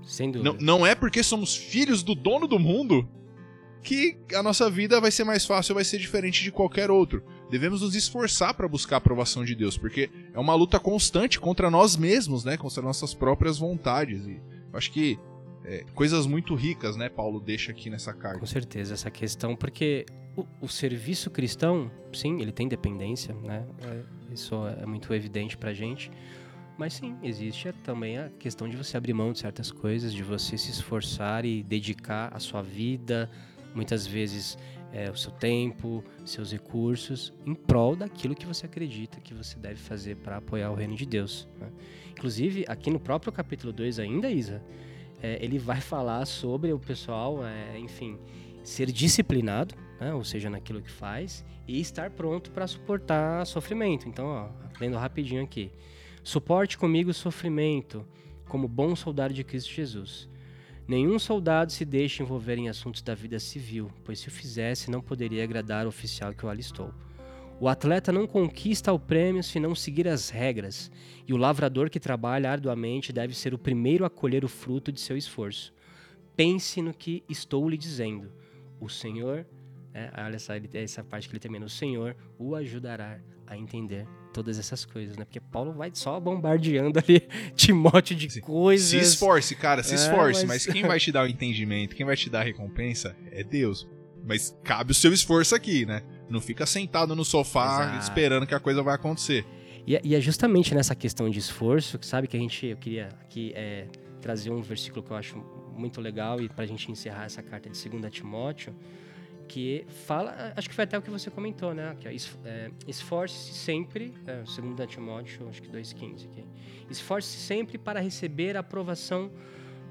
Sem dúvida. Não, não é porque somos filhos do dono do mundo que a nossa vida vai ser mais fácil, vai ser diferente de qualquer outro. Devemos nos esforçar para buscar a aprovação de Deus, porque é uma luta constante contra nós mesmos, né? Contra nossas próprias vontades. E eu acho que é, coisas muito ricas, né? Paulo deixa aqui nessa carta. Com certeza, essa questão, porque o, o serviço cristão, sim, ele tem dependência, né? É, isso é muito evidente pra gente. Mas sim, existe também a questão de você abrir mão de certas coisas, de você se esforçar e dedicar a sua vida, muitas vezes é, o seu tempo, seus recursos, em prol daquilo que você acredita que você deve fazer para apoiar o reino de Deus. né? Inclusive, aqui no próprio capítulo 2 ainda, Isa, é, ele vai falar sobre o pessoal, é, enfim, ser disciplinado, né, ou seja, naquilo que faz, e estar pronto para suportar sofrimento. Então, ó, lendo rapidinho aqui. Suporte comigo o sofrimento, como bom soldado de Cristo Jesus. Nenhum soldado se deixa envolver em assuntos da vida civil, pois se o fizesse, não poderia agradar o oficial que o alistou. O atleta não conquista o prêmio se não seguir as regras, e o lavrador que trabalha arduamente deve ser o primeiro a colher o fruto de seu esforço. pense no que estou lhe dizendo. O Senhor, é, olha essa, essa parte que ele termina, o Senhor o ajudará a entender todas essas coisas, né? Porque Paulo vai só bombardeando ali Timóteo de se, coisas. Se esforce, cara, se é, esforce. Mas... mas... quem vai te dar o entendimento, quem vai te dar a recompensa é Deus. Mas cabe o seu esforço aqui, né? Não fica sentado no sofá Exato. esperando que a coisa vai acontecer. E, é, e, é justamente nessa questão de esforço, que sabe que a gente, eu queria aqui é, trazer um versículo que eu acho muito legal e para a gente encerrar essa carta de 2 Timóteo, que fala, acho que foi até o que você comentou, né? Que é, é esforce-se sempre, é, 2 Timóteo, acho que 2,15 aqui. Esforce-se sempre para receber a aprovação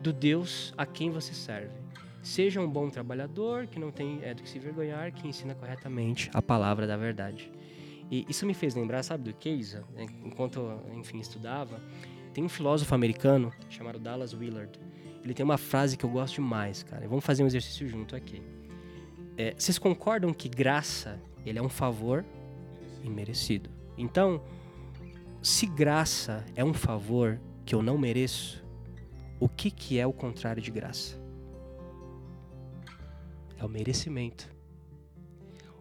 do Deus a quem você serve. Seja um bom trabalhador, que não tem é, do que se vergonhar, que ensina corretamente a palavra da verdade. E isso me fez lembrar, sabe, do Keisa? Né? Enquanto, enfim, estudava, tem um filósofo americano chamado Dallas Willard. Ele tem uma frase que eu gosto demais, cara. Vamos fazer um exercício junto aqui. É, vocês concordam que graça ele é um favor imerecido? Então, se graça é um favor que eu não mereço, o que, que é o contrário de graça? É o merecimento.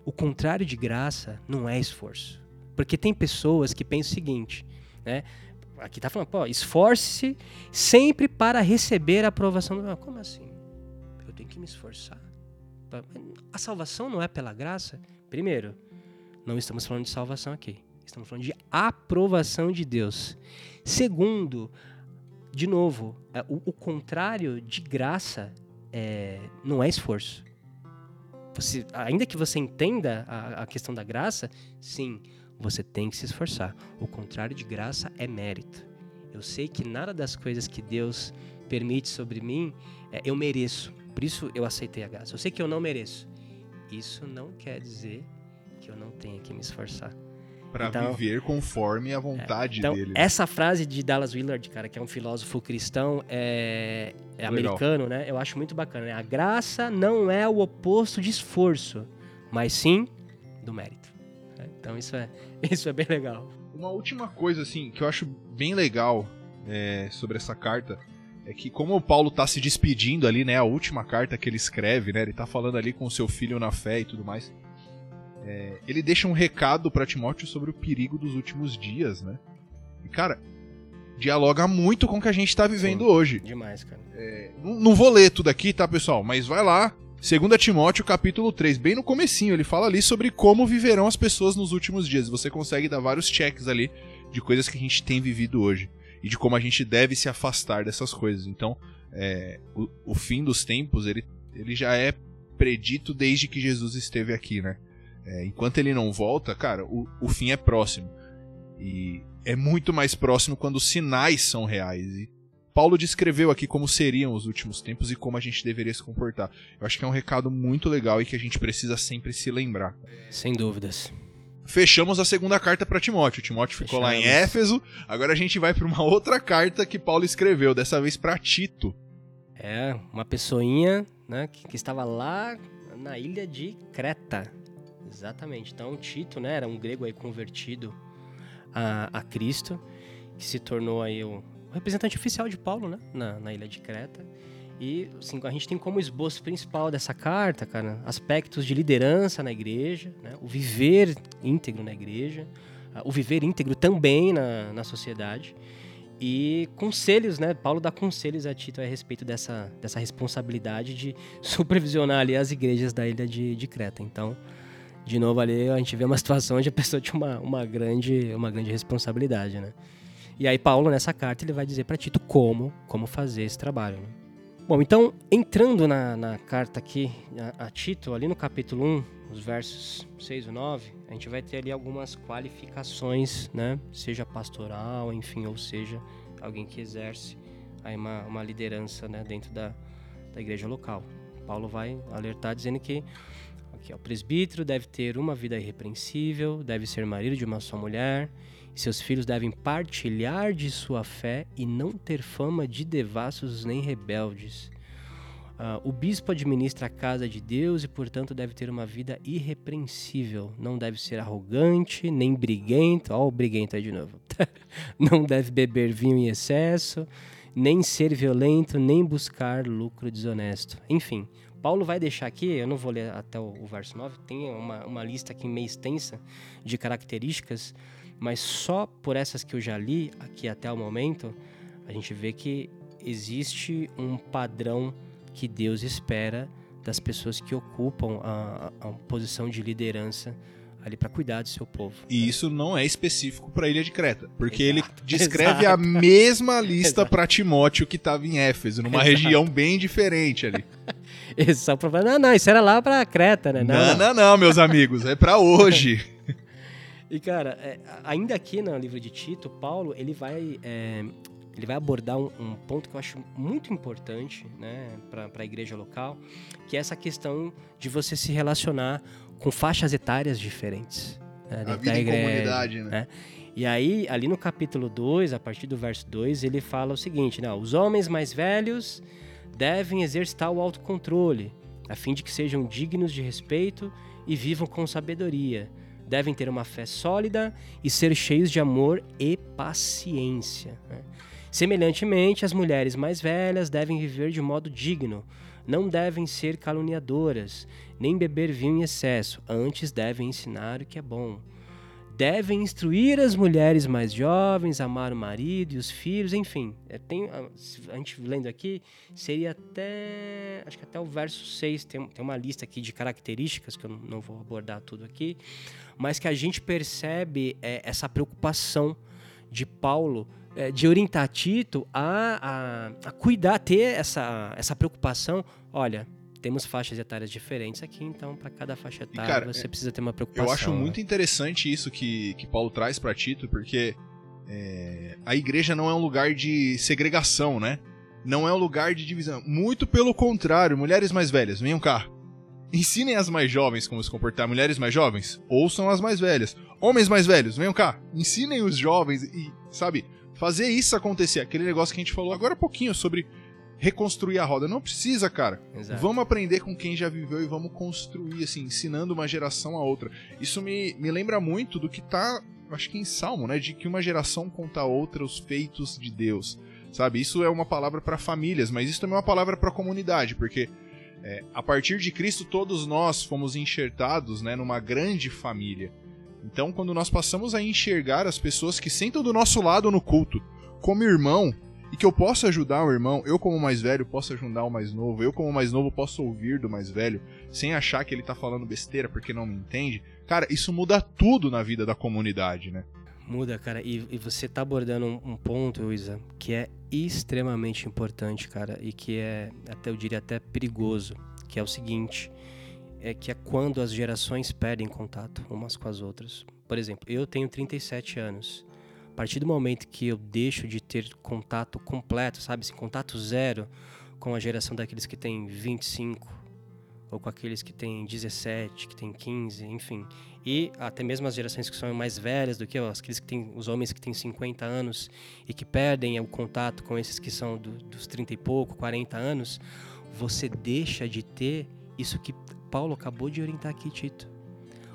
O contrário de graça não é esforço. Porque tem pessoas que pensam o seguinte, né? Aqui tá falando, pô, esforce-se sempre para receber a aprovação do. Como assim? Eu tenho que me esforçar. A salvação não é pela graça? Primeiro, não estamos falando de salvação aqui. Estamos falando de aprovação de Deus. Segundo, de novo, é, o, o contrário de graça é, não é esforço você, ainda que você entenda a, a questão da graça, sim, você tem que se esforçar. O contrário de graça é mérito. Eu sei que nada das coisas que Deus permite sobre mim é, eu mereço. Por isso eu aceitei a graça. Eu sei que eu não mereço. Isso não quer dizer que eu não tenha que me esforçar para então, viver conforme a vontade é, então, dele. Essa frase de Dallas Willard, cara, que é um filósofo cristão é, é americano, né? Eu acho muito bacana. Né? A graça não é o oposto de esforço, mas sim do mérito. Né? Então isso é, isso é bem legal. Uma última coisa, assim, que eu acho bem legal é, sobre essa carta é que como o Paulo tá se despedindo ali, né, a última carta que ele escreve, né, ele tá falando ali com o seu filho na fé e tudo mais é, ele deixa um recado para Timóteo sobre o perigo dos últimos dias, né? E, cara, dialoga muito com o que a gente tá vivendo Sim, hoje. Demais, cara. É, não, não, vou ler tudo aqui, tá, pessoal? Mas vai lá. 2 Timóteo, capítulo 3, bem no comecinho, ele fala ali sobre como viverão as pessoas nos últimos dias. Você consegue dar vários checks ali de coisas que a gente tem vivido hoje. E de como a gente deve se afastar dessas coisas. Então, é, o, o fim dos tempos, ele, ele já é predito desde que Jesus esteve aqui, né? É, enquanto ele não volta, cara, o, o fim é próximo. E é muito mais próximo quando os sinais são reais. E Paulo descreveu aqui como seriam os últimos tempos e como a gente deveria se comportar. Eu acho que é um recado muito legal e que a gente precisa sempre se lembrar. Sem dúvidas. Fechamos a segunda carta para Timóteo. Timóteo ficou Fechamos. lá em Éfeso. Agora a gente vai para uma outra carta que Paulo escreveu, dessa vez para Tito. É, uma pessoinha, né, que, que estava lá na ilha de Creta. Exatamente. Então, Tito, né, era um grego aí convertido a, a Cristo, que se tornou aí o representante oficial de Paulo, né, na, na ilha de Creta. E assim, a gente tem como esboço principal dessa carta, cara, aspectos de liderança na igreja, né, o viver íntegro na igreja, o viver íntegro também na, na sociedade. E conselhos, né? Paulo dá conselhos a Tito a respeito dessa, dessa responsabilidade de supervisionar ali as igrejas da ilha de, de Creta. Então, de novo ali a gente vê uma situação onde a pessoa tinha uma, uma, grande, uma grande responsabilidade, né? E aí Paulo, nessa carta, ele vai dizer para Tito como, como fazer esse trabalho. Né? Bom, então, entrando na, na carta aqui a, a, Tito, ali no capítulo 1, os versos 6 e 9, a gente vai ter ali algumas qualificações, né? Seja pastoral, enfim, ou seja, alguém que exerce aí uma, uma liderança né, dentro da, da igreja local. Paulo vai alertar dizendo que Ó, o presbítero deve ter uma vida irrepreensível, deve ser marido de uma só mulher, e seus filhos devem partilhar de sua fé e não ter fama de devassos nem rebeldes. Uh, o bispo administra a casa de Deus e, portanto, deve ter uma vida irrepreensível. Não deve ser arrogante, nem briguento. Ó, o briguento aí de novo. não deve beber vinho em excesso, nem ser violento, nem buscar lucro desonesto. Enfim, Paulo vai deixar aqui, eu não vou ler até o, o verso 9, tem uma, uma lista aqui meio extensa de características, mas só por essas que eu já li aqui até o momento, a gente vê que existe um padrão que Deus espera das pessoas que ocupam a, a, a posição de liderança ali para cuidar do seu povo. E isso não é específico para a ilha de Creta, porque Exato. ele descreve Exato. a mesma lista para Timóteo que estava em Éfeso, numa Exato. região bem diferente ali. Só para não, não, isso era lá para Creta, né? Não, não, não, não meus amigos, é para hoje. e cara, é, ainda aqui no livro de Tito, Paulo ele vai é, ele vai abordar um, um, ponto que eu acho muito importante né, para a igreja local, que é essa questão de você se relacionar com faixas etárias diferentes. Né, a vida igreja, em comunidade, né? né? E aí, ali no capítulo 2, a partir do verso 2, ele fala o seguinte, né, os homens mais velhos devem exercitar o autocontrole, a fim de que sejam dignos de respeito e vivam com sabedoria. Devem ter uma fé sólida e ser cheios de amor e paciência. Né? Semelhantemente, as mulheres mais velhas devem viver de modo digno, não devem ser caluniadoras, nem beber vinho em excesso, antes devem ensinar o que é bom. Devem instruir as mulheres mais jovens, amar o marido e os filhos, enfim. É, tem, a gente lendo aqui, seria até. Acho que até o verso 6 tem, tem uma lista aqui de características, que eu não vou abordar tudo aqui, mas que a gente percebe é, essa preocupação de Paulo é, de orientar Tito a, a, a, cuidar, ter essa, essa preocupação. Olha, temos faixas etárias diferentes aqui, então para cada faixa etária cara, você precisa ter uma preocupação. Eu acho né? muito interessante isso que, que Paulo traz para Tito, porque é, a igreja não é um lugar de segregação, né? Não é um lugar de divisão. Muito pelo contrário, mulheres mais velhas, venham cá. Ensinem as mais jovens como se comportar. Mulheres mais jovens, ouçam as mais velhas. Homens mais velhos, venham cá. Ensinem os jovens e, sabe, fazer isso acontecer. Aquele negócio que a gente falou agora há pouquinho sobre reconstruir a roda. Não precisa, cara. Exato. Vamos aprender com quem já viveu e vamos construir, assim, ensinando uma geração a outra. Isso me, me lembra muito do que tá, acho que em Salmo, né? De que uma geração conta a outra os feitos de Deus. Sabe? Isso é uma palavra para famílias, mas isso também é uma palavra para a comunidade, porque é, a partir de Cristo todos nós fomos enxertados né, numa grande família. Então, quando nós passamos a enxergar as pessoas que sentam do nosso lado no culto como irmão, e que eu possa ajudar o irmão, eu como mais velho posso ajudar o mais novo, eu como mais novo posso ouvir do mais velho, sem achar que ele tá falando besteira porque não me entende, cara, isso muda tudo na vida da comunidade, né? Muda, cara, e, e você tá abordando um, um ponto, Isa, que é extremamente importante, cara, e que é, até eu diria até perigoso, que é o seguinte, é que é quando as gerações perdem contato umas com as outras. Por exemplo, eu tenho 37 anos. Partir do momento que eu deixo de ter contato completo, sabe, assim, contato zero com a geração daqueles que têm 25 ou com aqueles que têm 17, que têm 15, enfim, e até mesmo as gerações que são mais velhas do que aqueles que têm os homens que têm 50 anos e que perdem o contato com esses que são do, dos 30 e pouco, 40 anos, você deixa de ter isso que Paulo acabou de orientar aqui, Tito.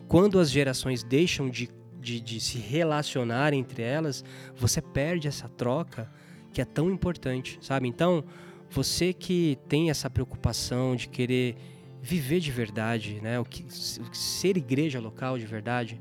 Quando as gerações deixam de, de, de se relacionar entre elas, você perde essa troca que é tão importante, sabe? Então, você que tem essa preocupação de querer viver de verdade, né? O que ser igreja local de verdade,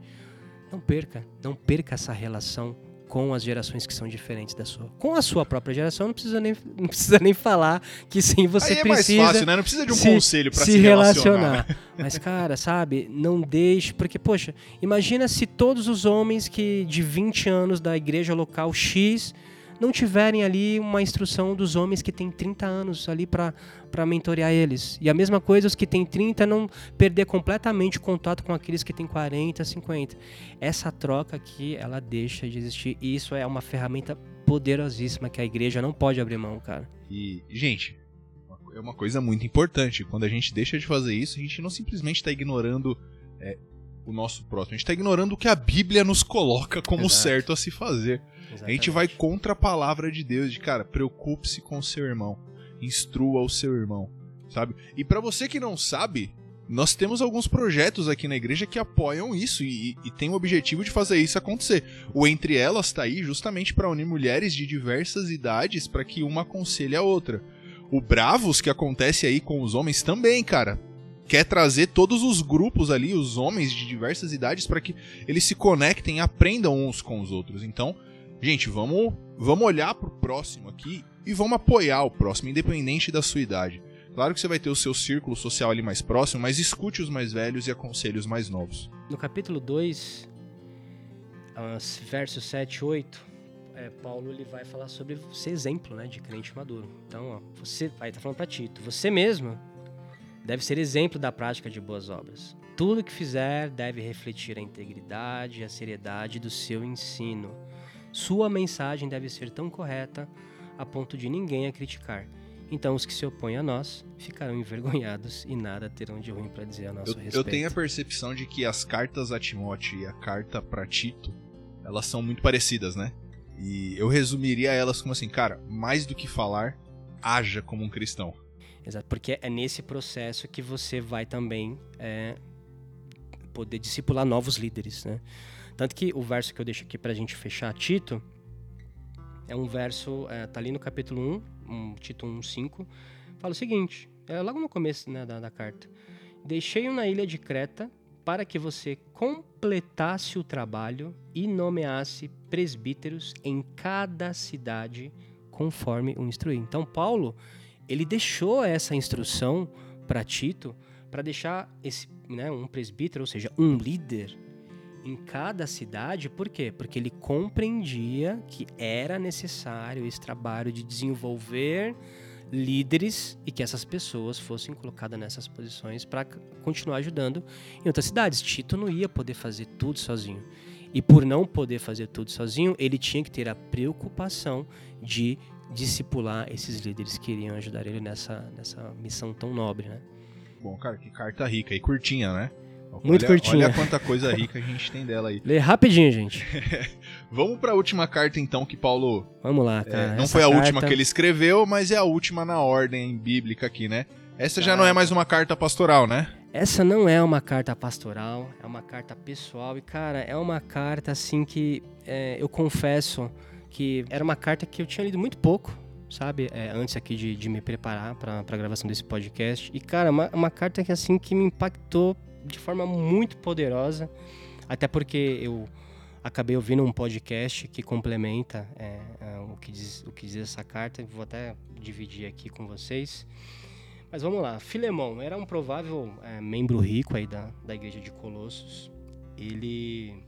não perca, não perca essa relação com as gerações que são diferentes da sua. Com a sua própria geração, não precisa nem, não precisa nem falar que sim, você Aí é precisa. mais fácil, né? Não precisa de um se, conselho para se, se relacionar. relacionar. Mas, cara, sabe, não deixe. Porque, poxa, imagina se todos os homens que de 20 anos da igreja local X não tiverem ali uma instrução dos homens que têm 30 anos ali para mentorear eles. E a mesma coisa os que têm 30 não perder completamente o contato com aqueles que têm 40, 50. Essa troca aqui, ela deixa de existir e isso é uma ferramenta poderosíssima que a igreja não pode abrir mão, cara. E, gente, é uma coisa muito importante. Quando a gente deixa de fazer isso, a gente não simplesmente está ignorando é, o nosso próximo, a gente está ignorando o que a Bíblia nos coloca como Exato. certo a se fazer. Exatamente. A gente vai contra a palavra de Deus, de cara, preocupe-se com o seu irmão, instrua o seu irmão, sabe? E para você que não sabe, nós temos alguns projetos aqui na igreja que apoiam isso e, e tem o objetivo de fazer isso acontecer. O Entre Elas está aí justamente para unir mulheres de diversas idades para que uma aconselhe a outra. O Bravos, que acontece aí com os homens também, cara, quer trazer todos os grupos ali, os homens de diversas idades, para que eles se conectem e aprendam uns com os outros. Então, gente, vamos, vamos olhar pro próximo aqui e vamos apoiar o próximo, independente da sua idade. Claro que você vai ter o seu círculo social ali mais próximo, mas escute os mais velhos e aconselhe os mais novos. No capítulo 2, versos 7 e 8, é, Paulo ele vai falar sobre ser exemplo né, de crente maduro. Então, ó, você vai estar tá falando para Tito, você mesmo deve ser exemplo da prática de boas obras. Tudo que fizer deve refletir a integridade e a seriedade do seu ensino. Sua mensagem deve ser tão correta a ponto de ninguém a criticar então os que se opõem a nós ficarão envergonhados e nada terão de ruim para dizer a nosso eu, respeito. Eu tenho a percepção de que as cartas a Timóteo e a carta para Tito, elas são muito parecidas, né? E eu resumiria elas como assim, cara, mais do que falar, haja como um cristão. Exato, porque é nesse processo que você vai também é, poder discipular novos líderes, né? Tanto que o verso que eu deixo aqui pra gente fechar, Tito, é um verso, é, tá ali no capítulo 1, um, Tito 1,5, fala o seguinte, é logo no começo né, da, da carta. Deixei-o na ilha de Creta para que você completasse o trabalho e nomeasse presbíteros em cada cidade conforme o instruí. Então Paulo, ele deixou essa instrução para Tito para deixar esse, né, um presbítero, ou seja, um líder em cada cidade, por quê? Porque ele compreendia que era necessário esse trabalho de desenvolver líderes e que essas pessoas fossem colocadas nessas posições para continuar ajudando em outras cidades. Tito não ia poder fazer tudo sozinho. E por não poder fazer tudo sozinho, ele tinha que ter a preocupação de discipular esses líderes que iriam ajudar ele nessa, nessa missão tão nobre, né? Bom, cara, que carta rica e curtinha, né? Muito olha, curtinha. Olha quanta coisa rica a gente tem dela aí. Lê rapidinho, gente. Vamos para a última carta então que Paulo. Vamos lá, cara. É, não foi a carta... última que ele escreveu, mas é a última na ordem bíblica aqui, né? Essa tá. já não é mais uma carta pastoral, né? Essa não é uma carta pastoral, é uma carta pessoal e cara, é uma carta assim que é, eu confesso que era uma carta que eu tinha lido muito pouco, sabe? É, antes aqui de, de me preparar para a gravação desse podcast. E, cara, uma, uma carta que assim que me impactou de forma muito poderosa, até porque eu acabei ouvindo um podcast que complementa é, é, o, que diz, o que diz essa carta, vou até dividir aqui com vocês. Mas vamos lá, Filemão era um provável é, membro rico aí da, da igreja de Colossos. Ele,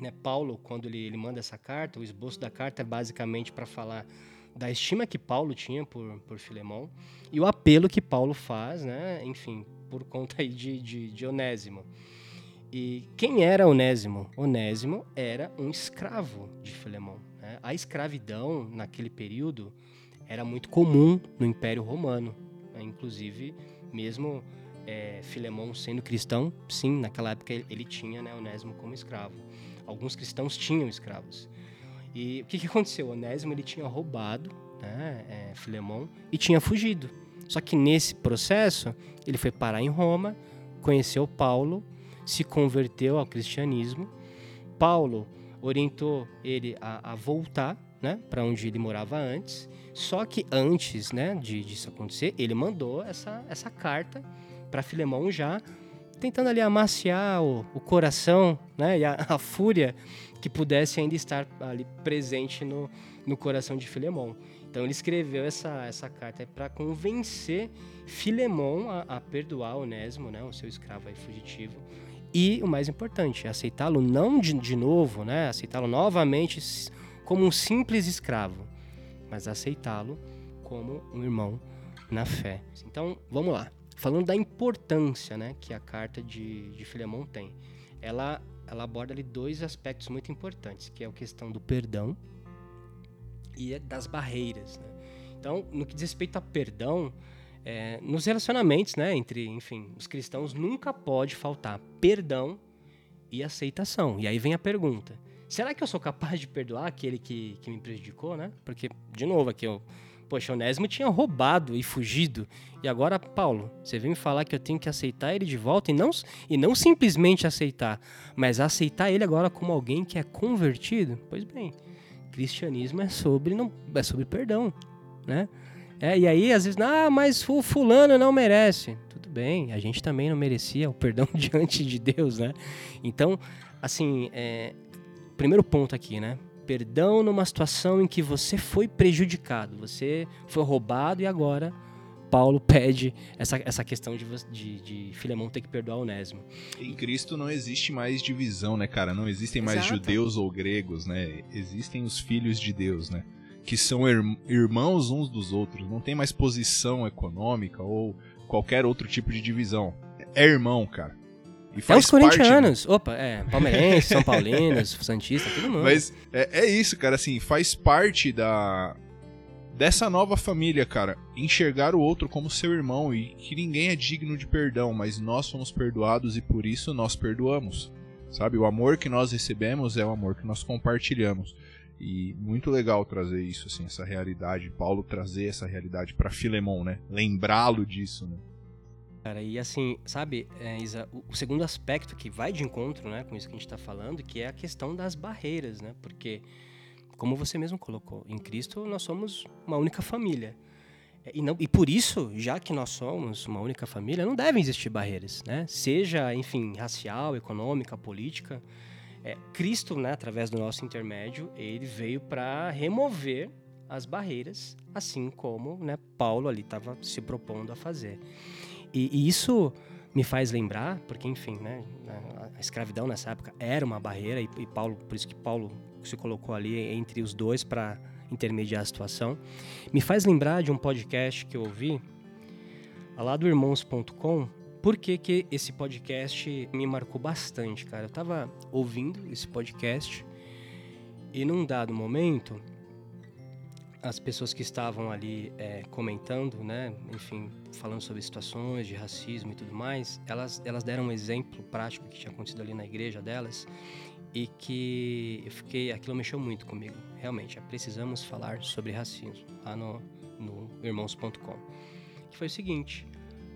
né, Paulo, quando ele, ele manda essa carta, o esboço da carta é basicamente para falar da estima que Paulo tinha por, por Filemão e o apelo que Paulo faz, né, enfim, por conta aí de, de, de Onésimo. E quem era Onésimo? Onésimo era um escravo de Filemão. Né? A escravidão, naquele período, era muito comum no Império Romano. Né? Inclusive, mesmo é, Filemão sendo cristão, sim, naquela época ele tinha né, Onésimo como escravo. Alguns cristãos tinham escravos. E o que, que aconteceu? Onésimo ele tinha roubado né, é, Filemão e tinha fugido. Só que nesse processo, ele foi parar em Roma, conheceu Paulo, se converteu ao cristianismo. Paulo orientou ele a, a voltar né, para onde ele morava antes. Só que antes né, de, disso acontecer, ele mandou essa, essa carta para Filemão já tentando ali amaciar o, o coração né, e a, a, fúria que pudesse ainda estar ali presente no, no coração de Filemão. Então ele escreveu essa, essa carta para convencer Filemon a, a, perdoar Onésimo, né, o seu escravo aí fugitivo. E o mais importante, aceitá-lo não de, de novo, né, aceitá-lo novamente como um simples escravo, mas aceitá-lo como um irmão na fé. Então, vamos lá. Falando da importância né, que a carta de, de Filemon tem. Ela, ela aborda ali dois aspectos muito importantes, que é a questão do perdão e é das barreiras. Né? Então, no que diz respeito a perdão, é, nos relacionamentos, né, entre, enfim, os cristãos nunca pode faltar perdão e aceitação. E aí vem a pergunta: será que eu sou capaz de perdoar aquele que, que me prejudicou, né? Porque, de novo, aqui eu Poxa, Onésimo tinha roubado e fugido. E agora, Paulo, você vem me falar que eu tenho que aceitar ele de volta e não, e não simplesmente aceitar, mas aceitar ele agora como alguém que é convertido? Pois bem, cristianismo é sobre, não, é sobre perdão, né? É, e aí, às vezes, ah, mas o fulano não merece. Tudo bem, a gente também não merecia o perdão diante de Deus, né? Então, assim, é, primeiro ponto aqui, né? Perdão numa situação em que você foi prejudicado, você foi roubado e agora Paulo pede essa, essa questão de, de, de Filemão ter que perdoar Onésimo. Em Cristo não existe mais divisão, né, cara? Não existem mais Exato. judeus ou gregos, né? Existem os filhos de Deus, né? Que são irmãos uns dos outros. Não tem mais posição econômica ou qualquer outro tipo de divisão. É irmão, cara. Faz é os corintianos. Parte, né? Opa, é. Palmeirense, São Paulinos, Santista, todo mundo. Mas é, é isso, cara, assim, faz parte da. Dessa nova família, cara, enxergar o outro como seu irmão e que ninguém é digno de perdão, mas nós somos perdoados e por isso nós perdoamos. Sabe? O amor que nós recebemos é o amor que nós compartilhamos. E muito legal trazer isso, assim, essa realidade, Paulo trazer essa realidade para Filemão, né? Lembrá-lo disso, né? Cara, e assim, sabe, é, Isa, o, segundo aspecto que vai de encontro, né, com isso que a gente está falando, que é a questão das barreiras, né? Porque, como você mesmo colocou, em Cristo nós somos uma única família. É, e, não, e por isso, já que nós somos uma única família, não devem existir barreiras, né? Seja, enfim, racial, econômica, política. É, Cristo, né, através do nosso intermédio, ele veio para remover as barreiras, assim como né, Paulo ali estava se propondo a fazer. E, e, isso me faz lembrar, porque enfim, né, a escravidão nessa época era uma barreira e, e Paulo, por isso que Paulo se colocou ali entre os dois para intermediar a situação. Me faz lembrar de um podcast que eu ouvi lá do irmãos.com. Por que, que esse podcast me marcou bastante, cara? Eu tava ouvindo esse podcast e num dado momento as pessoas que estavam ali é, comentando, né, enfim, falando sobre situações de racismo e tudo mais, elas, elas deram um exemplo prático que tinha acontecido ali na igreja delas e que eu fiquei, aquilo mexeu muito comigo. Realmente, é, precisamos falar sobre racismo lá no, no irmãos.com. Que foi o seguinte,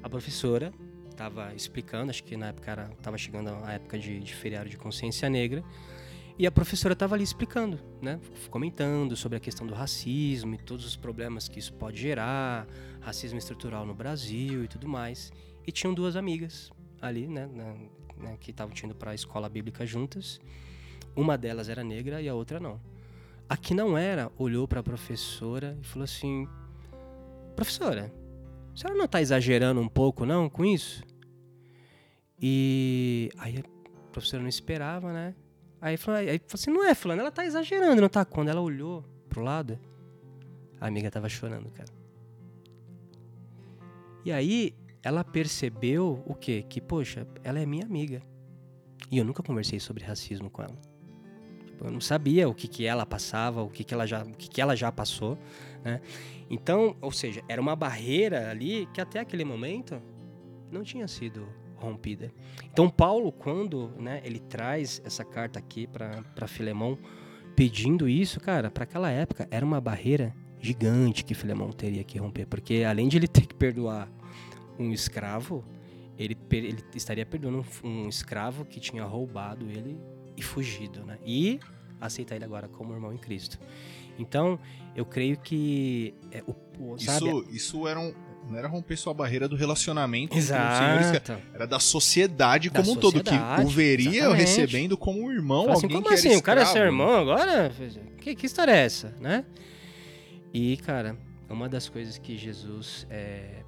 a professora estava explicando, acho que na época estava chegando a época de, de feriado de consciência negra, e a professora estava ali explicando, né? comentando sobre a questão do racismo e todos os problemas que isso pode gerar, racismo estrutural no Brasil e tudo mais. E tinham duas amigas ali, né, na, né que estavam indo para a escola bíblica juntas. Uma delas era negra e a outra não. A que não era olhou para a professora e falou assim: Professora, a senhora não está exagerando um pouco, não, com isso? E aí a professora não esperava, né? Aí, falou, aí falou assim, não é, fulano, ela tá exagerando, não tá? Quando ela olhou pro lado, a amiga tava chorando, cara. E aí, ela percebeu o quê? Que, poxa, ela é minha amiga. E eu nunca conversei sobre racismo com ela. Tipo, eu não sabia o que, que ela passava, o que, que, ela já, o que, que ela já passou, né? Então, ou seja, era uma barreira ali que até aquele momento não tinha sido rompida. Então Paulo, quando né, ele traz essa carta aqui para Filemão, pedindo isso, cara, para aquela época era uma barreira gigante que Filemão teria que romper, porque além de ele ter que perdoar um escravo, ele, ele estaria perdoando um, um escravo que tinha roubado ele e fugido, né? E aceitar ele agora como irmão em Cristo. Então, eu creio que é, o, o? Isso, isso era um, não era romper sua barreira do relacionamento Exato. era da sociedade da como um todo, que o veria exatamente. recebendo como um irmão, assim, alguém como assim? o cara é seu irmão agora? Que, que história é essa, né? E, cara, uma das coisas que Jesus é,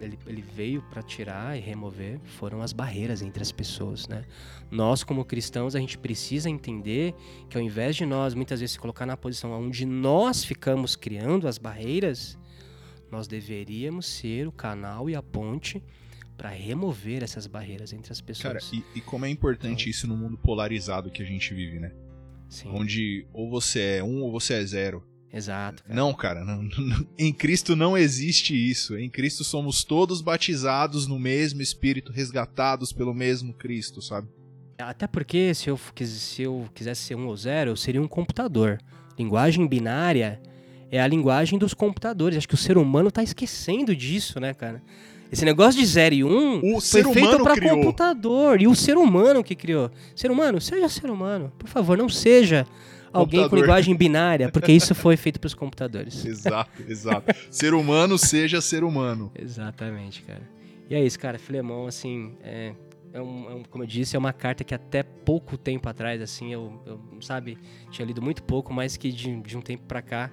ele, ele, veio para tirar e remover foram as barreiras entre as pessoas, né? Nós, como cristãos, a gente precisa entender que ao invés de nós muitas vezes se colocar na posição onde nós ficamos criando as barreiras, nós deveríamos ser o canal e a ponte para remover essas barreiras entre as pessoas. Cara, e, e como é importante então, isso no mundo polarizado que a gente vive, né? Sim. Onde ou você é um ou você é zero. Exato. Cara. Não, cara, não, não, em Cristo não existe isso. Em Cristo somos todos batizados no mesmo Espírito, resgatados pelo mesmo Cristo, sabe? Até porque se eu, se eu quisesse ser um ou zero, eu seria um computador. Linguagem binária é a linguagem dos computadores. Acho que o ser humano tá esquecendo disso, né, cara? Esse negócio de 0 e 1 um O foi feito para computador. E o ser humano que criou. Ser humano, seja ser humano. Por favor, não seja alguém com linguagem binária, porque isso foi feito para os computadores. Exato, exato. ser humano seja ser humano. Exatamente, cara. E é isso, cara. Filemão, assim, é, é um, é um- como eu disse, é uma carta que até pouco tempo atrás, assim, eu, eu, sabe, tinha lido muito pouco, mas que de, de um tempo pra cá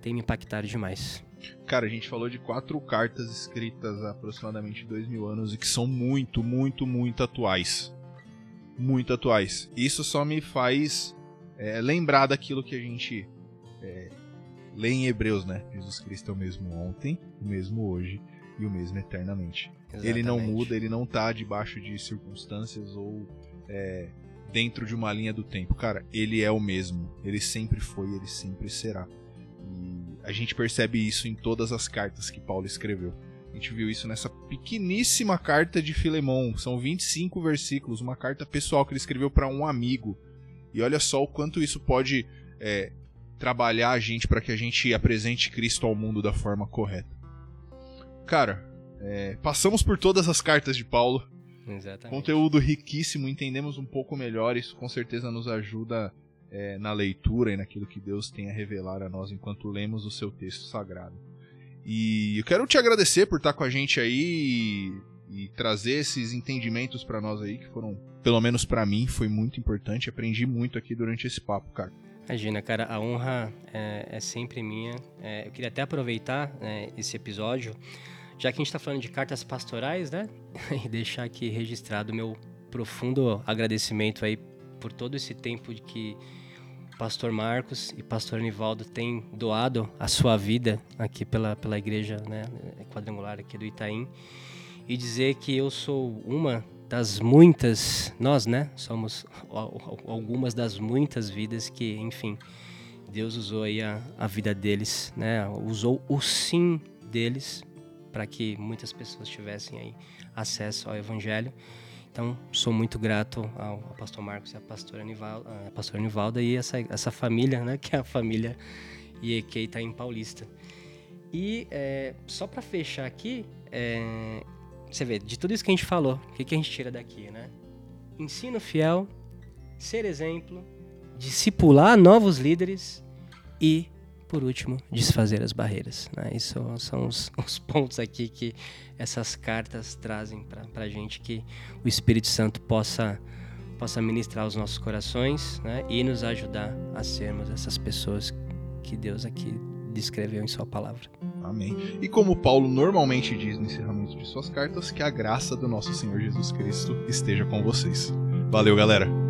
tem me impactado demais. Cara, a gente falou de quatro cartas escritas há aproximadamente dois mil anos e que são muito, muito, muito atuais. Muito atuais. Isso só me faz é, lembrar daquilo que a gente é, lê em Hebreus, né? Jesus Cristo é o mesmo ontem, o mesmo hoje e o mesmo eternamente. Ele não Exatamente. muda, ele não tá debaixo de circunstâncias ou é, dentro de uma linha do tempo. Cara, ele é o mesmo. Ele sempre foi, ele sempre será. E a gente percebe isso em todas as cartas que Paulo escreveu. A gente viu isso nessa pequeníssima carta de Filemão. São 25 versículos, uma carta pessoal que ele escreveu para um amigo. E olha só o quanto isso pode é, trabalhar a gente para que a gente apresente Cristo ao mundo da forma correta. Cara, é, passamos por todas as cartas de Paulo. Exatamente. Conteúdo riquíssimo, entendemos um pouco melhor. Isso com certeza nos ajuda é, na leitura e naquilo que Deus tem a revelar a nós enquanto lemos o seu texto sagrado. E eu quero te agradecer por estar com a gente aí e, e trazer esses entendimentos para nós aí, que foram, pelo menos para mim, foi muito importante. Aprendi muito aqui durante esse papo, cara. Imagina, cara, a honra é, é sempre minha. É, eu queria até aproveitar né, esse episódio, já que a gente está falando de cartas pastorais, né? E deixar aqui registrado o meu profundo agradecimento aí por todo esse tempo de que pastor Marcos e pastor Anivaldo têm doado a sua vida aqui pela, pela igreja né, quadrangular aqui do Itaim. E dizer que eu sou uma das muitas, nós, né? Somos al- al- algumas das muitas vidas que, enfim, Deus usou aí a, a vida deles, né? Usou o sim deles para que muitas pessoas tivessem aí acesso ao Evangelho. Então, sou muito grato ao, pastor Marcos e à pastora Anivalda, a pastora Anivalda e essa, essa família, né? Que é a família IEQ Itaim Paulista. E é, só para fechar aqui, é, você vê, de tudo isso que a gente falou, o que, que a gente tira daqui, né? Ensino fiel, ser exemplo, discipular novos líderes e, por último, desfazer as barreiras. Né? Isso são os, os pontos aqui que essas cartas trazem para a gente, que o Espírito Santo possa, possa ministrar os nossos corações né? e nos ajudar a sermos essas pessoas que Deus aqui descreveu em Sua palavra. Amém. E como Paulo normalmente diz no encerramento de suas cartas, que a graça do nosso Senhor Jesus Cristo esteja com vocês. Valeu, galera!